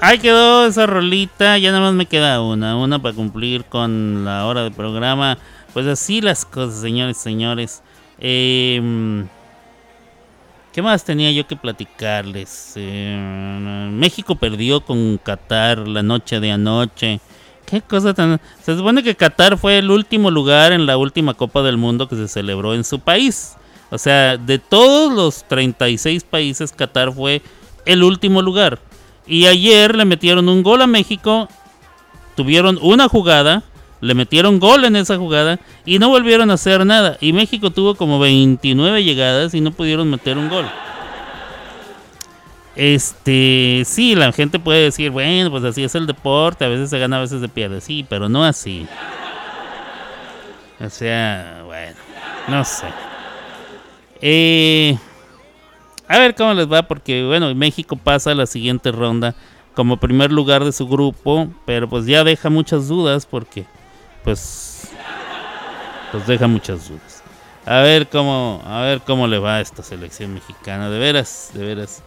Ahí quedó esa rolita. Ya nada más me queda una. Una para cumplir con la hora de programa. Pues así las cosas, señores, señores. Em, ¿Qué más tenía yo que platicarles? Eh, México perdió con Qatar la noche de anoche. Qué cosa tan... Se supone que Qatar fue el último lugar en la última Copa del Mundo que se celebró en su país. O sea, de todos los 36 países, Qatar fue el último lugar. Y ayer le metieron un gol a México. Tuvieron una jugada. Le metieron gol en esa jugada. Y no volvieron a hacer nada. Y México tuvo como 29 llegadas y no pudieron meter un gol. Este, sí, la gente puede decir, bueno, pues así es el deporte, a veces se gana, a veces se pierde, sí, pero no así. O sea, bueno, no sé. Eh, a ver cómo les va, porque bueno, México pasa a la siguiente ronda como primer lugar de su grupo, pero pues ya deja muchas dudas porque, pues, pues deja muchas dudas. A ver cómo, a ver cómo le va a esta selección mexicana, de veras, de veras.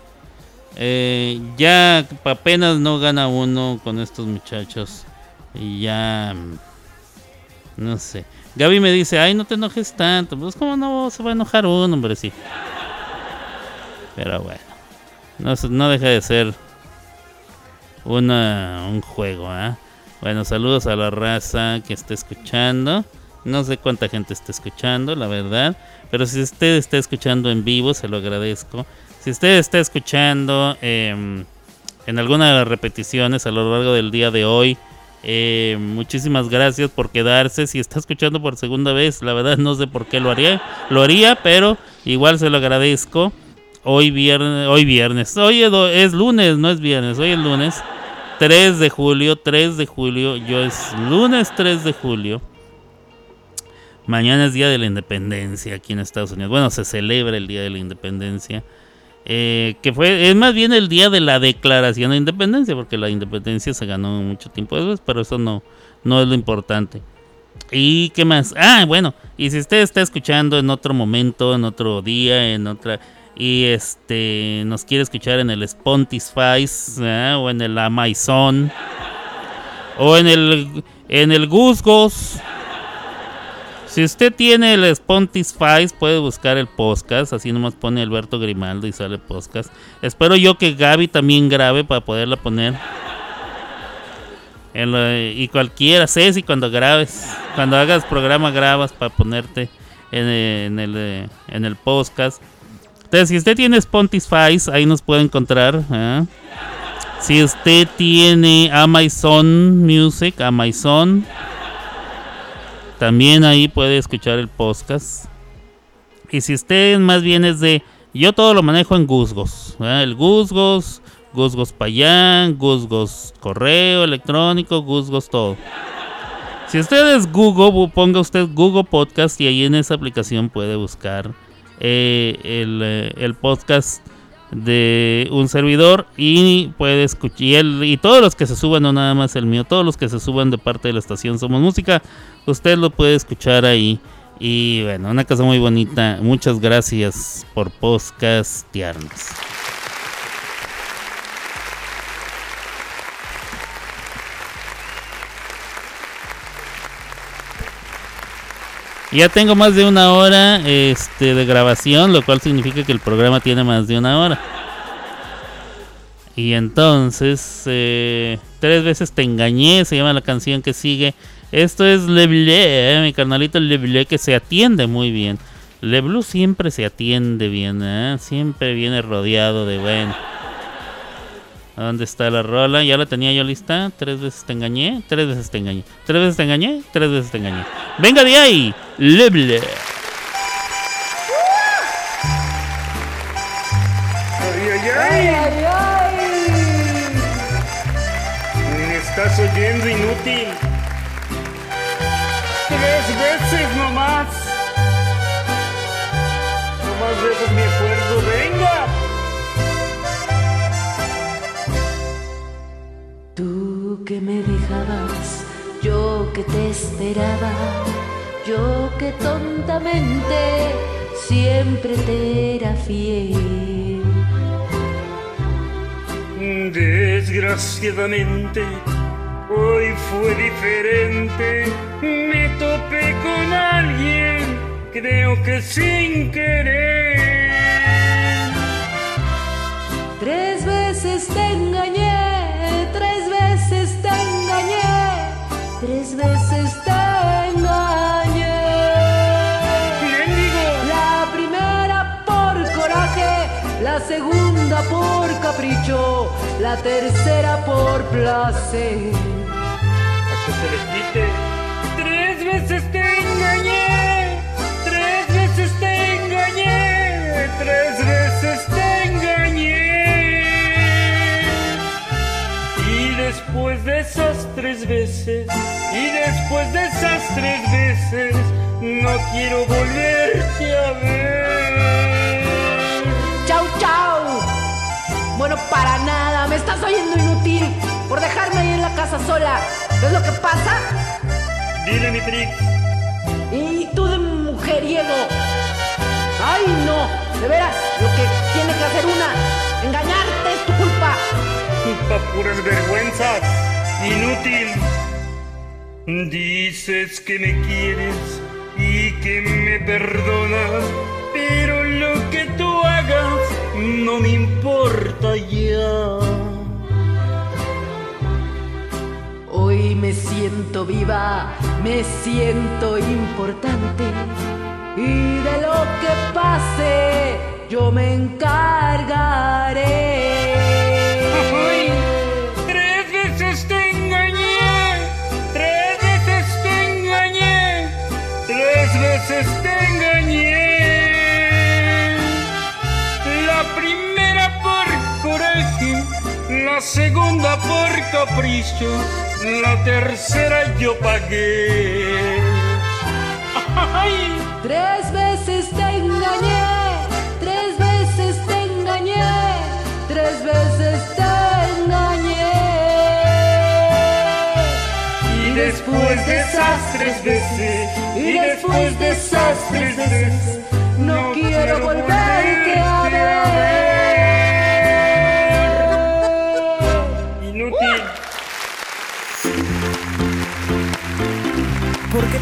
Eh, ya apenas no gana uno con estos muchachos. Y ya. mm, No sé. Gaby me dice: Ay, no te enojes tanto. Pues, como no se va a enojar uno, hombre? Sí. Pero bueno. No, no deja de ser una, un juego, ¿ah? Bueno, saludos a la raza que está escuchando. No sé cuánta gente está escuchando, la verdad. Pero si usted está escuchando en vivo, se lo agradezco. Si usted está escuchando em, en alguna de las repeticiones a lo largo del día de hoy, eh, muchísimas gracias por quedarse. Si está escuchando por segunda vez, la verdad no sé por qué lo haría, lo haría, pero igual se lo agradezco. Hoy viernes, hoy viernes, hoy es, lunes, no es viernes, hoy es lunes. 3 de julio, 3 de julio, yo es lunes 3 de julio. Mañana es Día de la Independencia aquí en Estados Unidos. Bueno, se celebra el Día de la Independencia. Eh, que fue, es más bien el día de la declaración de independencia, porque la independencia se ganó mucho tiempo después, pero eso no, no es lo importante. ¿Y qué más? Ah, bueno, y si usted está escuchando en otro momento, en otro día, en otra... Y este nos quiere escuchar en el Spotify ¿eh? o en el Amazon o en el en el Gusgos. Si usted tiene el Spotify, puede buscar el podcast. Así nomás pone Alberto Grimaldo y sale podcast. Espero yo que Gaby también grabe para poderla poner. Y cualquiera, Ceci, cuando grabes, cuando hagas programa, grabas para ponerte en, el, en el podcast. Entonces, si usted tiene Spotify, ahí nos puede encontrar. ¿eh? Si usted tiene Amazon Music, Amazon, también ahí puede escuchar el podcast. Y si usted más bien es de... Yo todo lo manejo en Guzgos. El Guzgos, Guzgos Payán, Guzgos Correo Electrónico, Guzgos todo. Si usted es Google, ponga usted Google Podcast y ahí en esa aplicación puede buscar eh, el, eh, el podcast de un servidor y puede escuchar y, el- y todos los que se suban, no nada más el mío, todos los que se suban de parte de la estación Somos Música, usted lo puede escuchar ahí. Y bueno, una cosa muy bonita. Muchas gracias por podcastearnos. Ya tengo más de una hora este, de grabación, lo cual significa que el programa tiene más de una hora. Y entonces, eh, tres veces te engañé, se llama la canción que sigue. Esto es Le Bleu, eh, mi carnalito Le Bleu, que se atiende muy bien. Le Bleu siempre se atiende bien, ¿eh? siempre viene rodeado de bueno. ¿Dónde está la rola? Ya la tenía yo lista. Tres veces te engañé, tres veces te engañé. Tres veces te engañé, tres veces te engañé. Venga de ahí, Le Bleu. ¡Ay, ay, ay! ¿Me estás oyendo, inútil? Tres veces nomás. No más veces mi esfuerzo, venga. Tú que me dejabas, yo que te esperaba, yo que tontamente siempre te era fiel. Desgraciadamente, hoy fue diferente. Me topé con alguien, creo que sin querer. Tres veces te engañé, Mis veces te engañé. Bendigo. La primera por coraje, la segunda por capricho, la tercera por placer. Eso se les tres veces te después de esas tres veces, y después de esas tres veces, no quiero volverte a ver. Chau, chau. Bueno, para nada, me estás oyendo inútil por dejarme ahí en la casa sola. ¿Ves lo que pasa? Dile mi Trix, Y tú de mujeriego. Ay, no, de veras, lo que tiene que hacer una, engañarte es tu culpa. Pa' puras vergüenzas, inútil. Dices que me quieres y que me perdonas, pero lo que tú hagas no me importa ya. Hoy me siento viva, me siento importante. Y de lo que pase, yo me encargaré. La segunda por capricho, la tercera yo pagué. Ay, Tres veces te engañé, tres veces te engañé, tres veces te engañé. Y después de esas tres veces, y después de esas tres veces, no quiero volverte a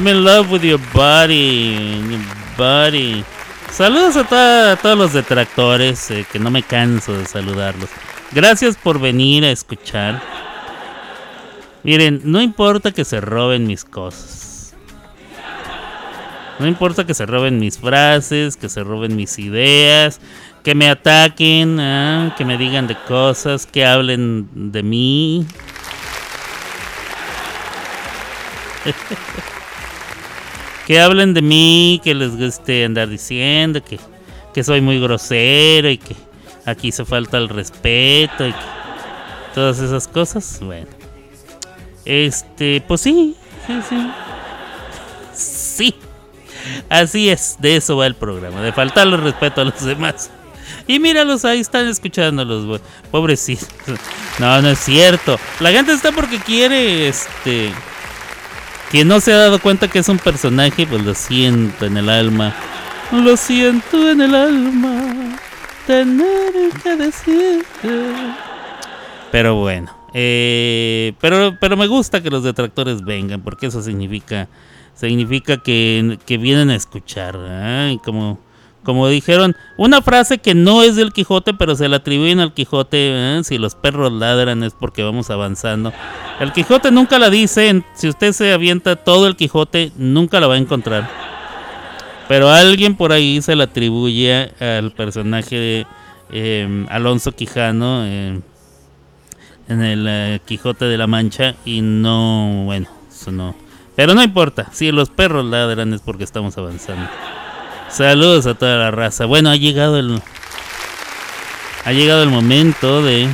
I'm in love with your body. your body. Saludos a, todos los detractores, eh, que no me canso de saludarlos. Gracias por venir a escuchar. Miren, no importa que se roben mis cosas. No importa que se roben mis frases, que se roben mis ideas, que me ataquen, ah, que me digan de cosas, que hablen de mí. *laughs* que hablen de mí, que les guste andar diciendo que, que soy muy grosero y que aquí se falta el respeto y que todas esas cosas. Bueno, este, pues sí, sí, sí. Sí. Así es, de eso va el programa, de faltarle respeto a los demás. Y míralos, ahí están escuchándolos. Pobrecitos. No, no es cierto. La gente está porque quiere, este... Quien no se ha dado cuenta que es un personaje, pues lo siento en el alma. Lo siento en el alma. Tener que decirte. Pero bueno. eh, pero, pero me gusta que los detractores vengan, porque eso significa significa que, que vienen a escuchar. ¿eh? Como, como dijeron, una frase que no es del Quijote, pero se la atribuyen al Quijote. ¿eh? Si los perros ladran es porque vamos avanzando. El Quijote nunca la dice. Si usted se avienta todo el Quijote, nunca la va a encontrar. Pero alguien por ahí se la atribuye al personaje de eh, Alonso Quijano eh, en el eh, Quijote de la Mancha. Y no, bueno, eso no. Pero no importa, si los perros ladran es porque estamos avanzando. Saludos a toda la raza. Bueno, ha llegado el ha llegado el momento de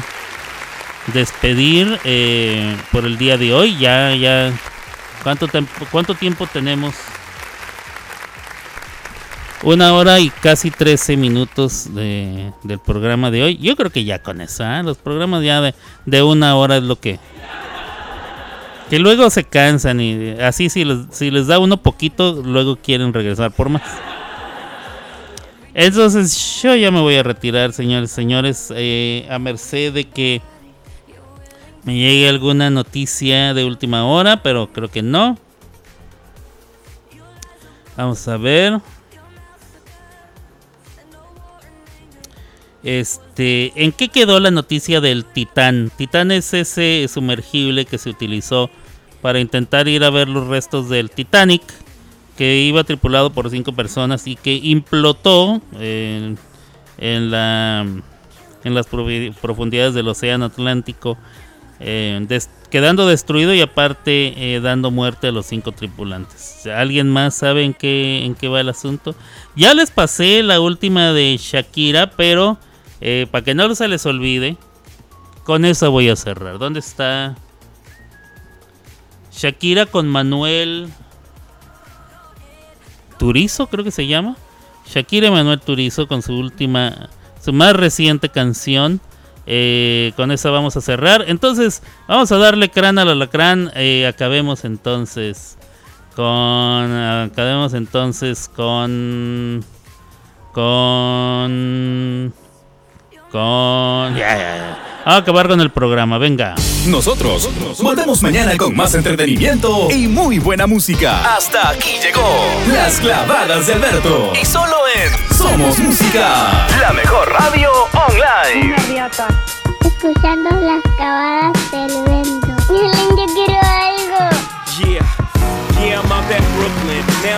despedir eh, por el día de hoy. Ya, ya. ¿Cuánto, tiempo- ¿Cuánto tiempo tenemos? Una hora y casi 13 minutos de, del programa de hoy. Yo creo que ya con eso, ¿ah? los programas ya de, de, una hora es lo que... Que luego se cansan y así si les, si les da uno poquito, luego quieren regresar por más. Entonces yo ya me voy a retirar, señores, señores, eh, a merced de que me llegue alguna noticia de última hora, pero creo que no. Vamos a ver. Este, ¿en qué quedó la noticia del Titán? Titán es ese sumergible que se utilizó para intentar ir a ver los restos del Titanic, que iba tripulado por cinco personas y que implotó en, en, la, en las profundidades del Océano Atlántico, eh, quedando destruido y aparte eh, dando muerte a los cinco tripulantes. ¿Alguien más sabe en qué, en qué va el asunto? Ya les pasé la última de Shakira, pero eh, para que no se les olvide, con eso voy a cerrar. ¿Dónde está Shakira con Manuel Turizo, creo que se llama? Shakira Manuel Turizo con su última, su más reciente canción. Eh, con esa vamos a cerrar. Entonces, vamos a darle crán al alacrán. Eh, acabemos entonces con. Acabemos entonces con. Con. Con. Ya, ya, ya. Acabar con el programa, venga. Nosotros volvemos mañana con más entretenimiento y muy buena música. Hasta aquí llegó Las Clavadas de Alberto. Y solo en Somos Música, la mejor radio online. Escuchando las clavadas del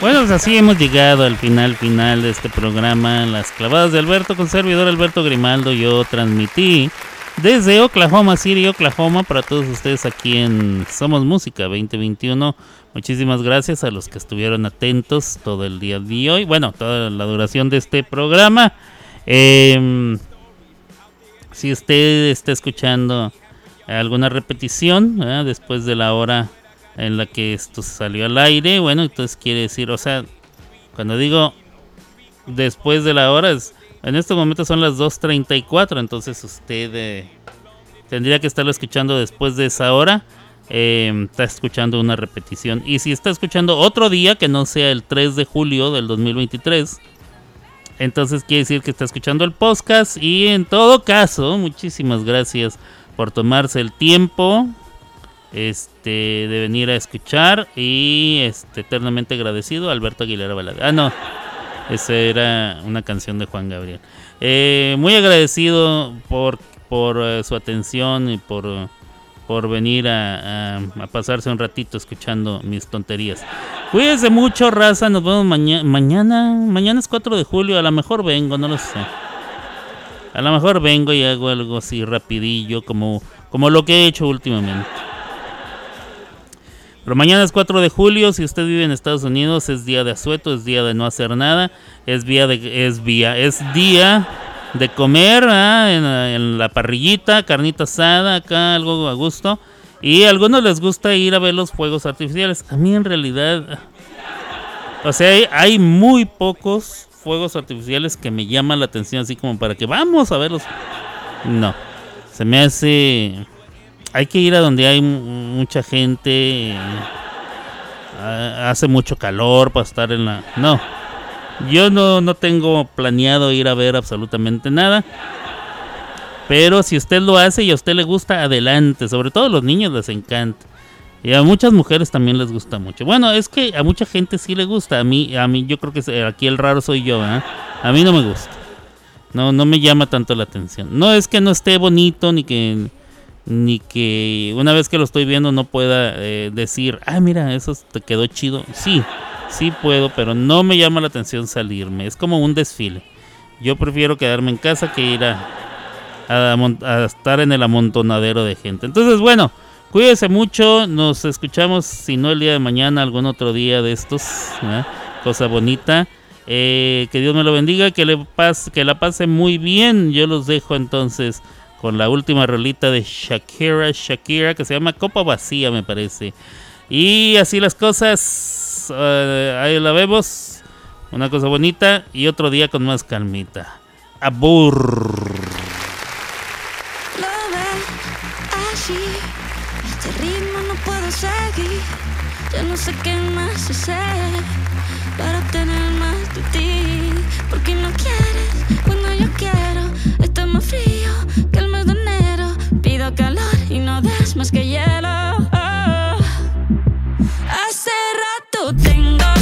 Bueno, pues así hemos llegado al final final de este programa, Las clavadas de Alberto con servidor Alberto Grimaldo. Yo transmití desde Oklahoma City, Oklahoma, para todos ustedes aquí en Somos Música 2021. Muchísimas gracias a los que estuvieron atentos todo el día de hoy, bueno, toda la duración de este programa. Eh, si usted está escuchando alguna repetición después de la hora en la que esto salió al aire. Bueno, entonces quiere decir, o sea, cuando digo después de la hora, en este momento son las 2.34, entonces usted eh, tendría que estarlo escuchando después de esa hora. Eh, está escuchando una repetición. Y si está escuchando otro día que no sea el 3 de julio del 2023, entonces quiere decir que está escuchando el podcast. Y en todo caso, muchísimas gracias por tomarse el tiempo este de venir a escuchar y este eternamente agradecido Alberto Aguilera Balada. Ah, no. Esa era una canción de Juan Gabriel. Eh, muy agradecido por, por uh, su atención y por, por venir a, a, a, pasarse un ratito escuchando mis tonterías. Cuídense mucho, raza. Nos vemos mañana. Mañana, mañana es 4 de julio. A lo mejor vengo, no lo sé. A lo mejor vengo y hago algo así rapidillo, como, como lo que he hecho últimamente. Pero mañana es 4 de julio, si usted vive en Estados Unidos, es día de asueto, es día de no hacer nada, es día de es día, es día de comer en, la parrillita, carnita asada, acá algo a gusto. Y a algunos les gusta ir a ver los fuegos artificiales. A mí en realidad, o sea, hay muy pocos fuegos artificiales que me llaman la atención, así como para que vamos a verlos. No, se me hace... Hay que ir a donde hay mucha gente. hace mucho calor para estar en la... No, yo no, no tengo planeado ir a ver absolutamente nada. Pero si usted lo hace y a usted le gusta, adelante. Sobre todo a los niños les encanta. Y a muchas mujeres también les gusta mucho. Bueno, es que a mucha gente sí le gusta. A mí, a mí yo creo que aquí el raro soy yo. ¿eh? A mí no me gusta. No, no me llama tanto la atención. No es que no esté bonito ni que ni que una vez que lo estoy viendo no pueda eh, decir, ah, mira, eso te quedó chido. Sí, sí puedo, pero no me llama la atención salirme. Es como un desfile. Yo prefiero quedarme en casa que ir a, a estar en el amontonadero de gente. Entonces, bueno. Cuídese mucho, nos escuchamos, si no el día de mañana, algún otro día de estos, cosa bonita. Eh, que Dios me lo bendiga, que, le pase, que la pase muy bien. Yo los dejo entonces con la última rolita de Shakira, Shakira, que se llama Copa Vacía, me parece. Y así las cosas, eh, ahí la vemos. Una cosa bonita y otro día con más calmita. Abur. Ya no sé qué más hacer para obtener más de ti. Porque no quieres cuando yo quiero. Que hielo. Hace rato tengo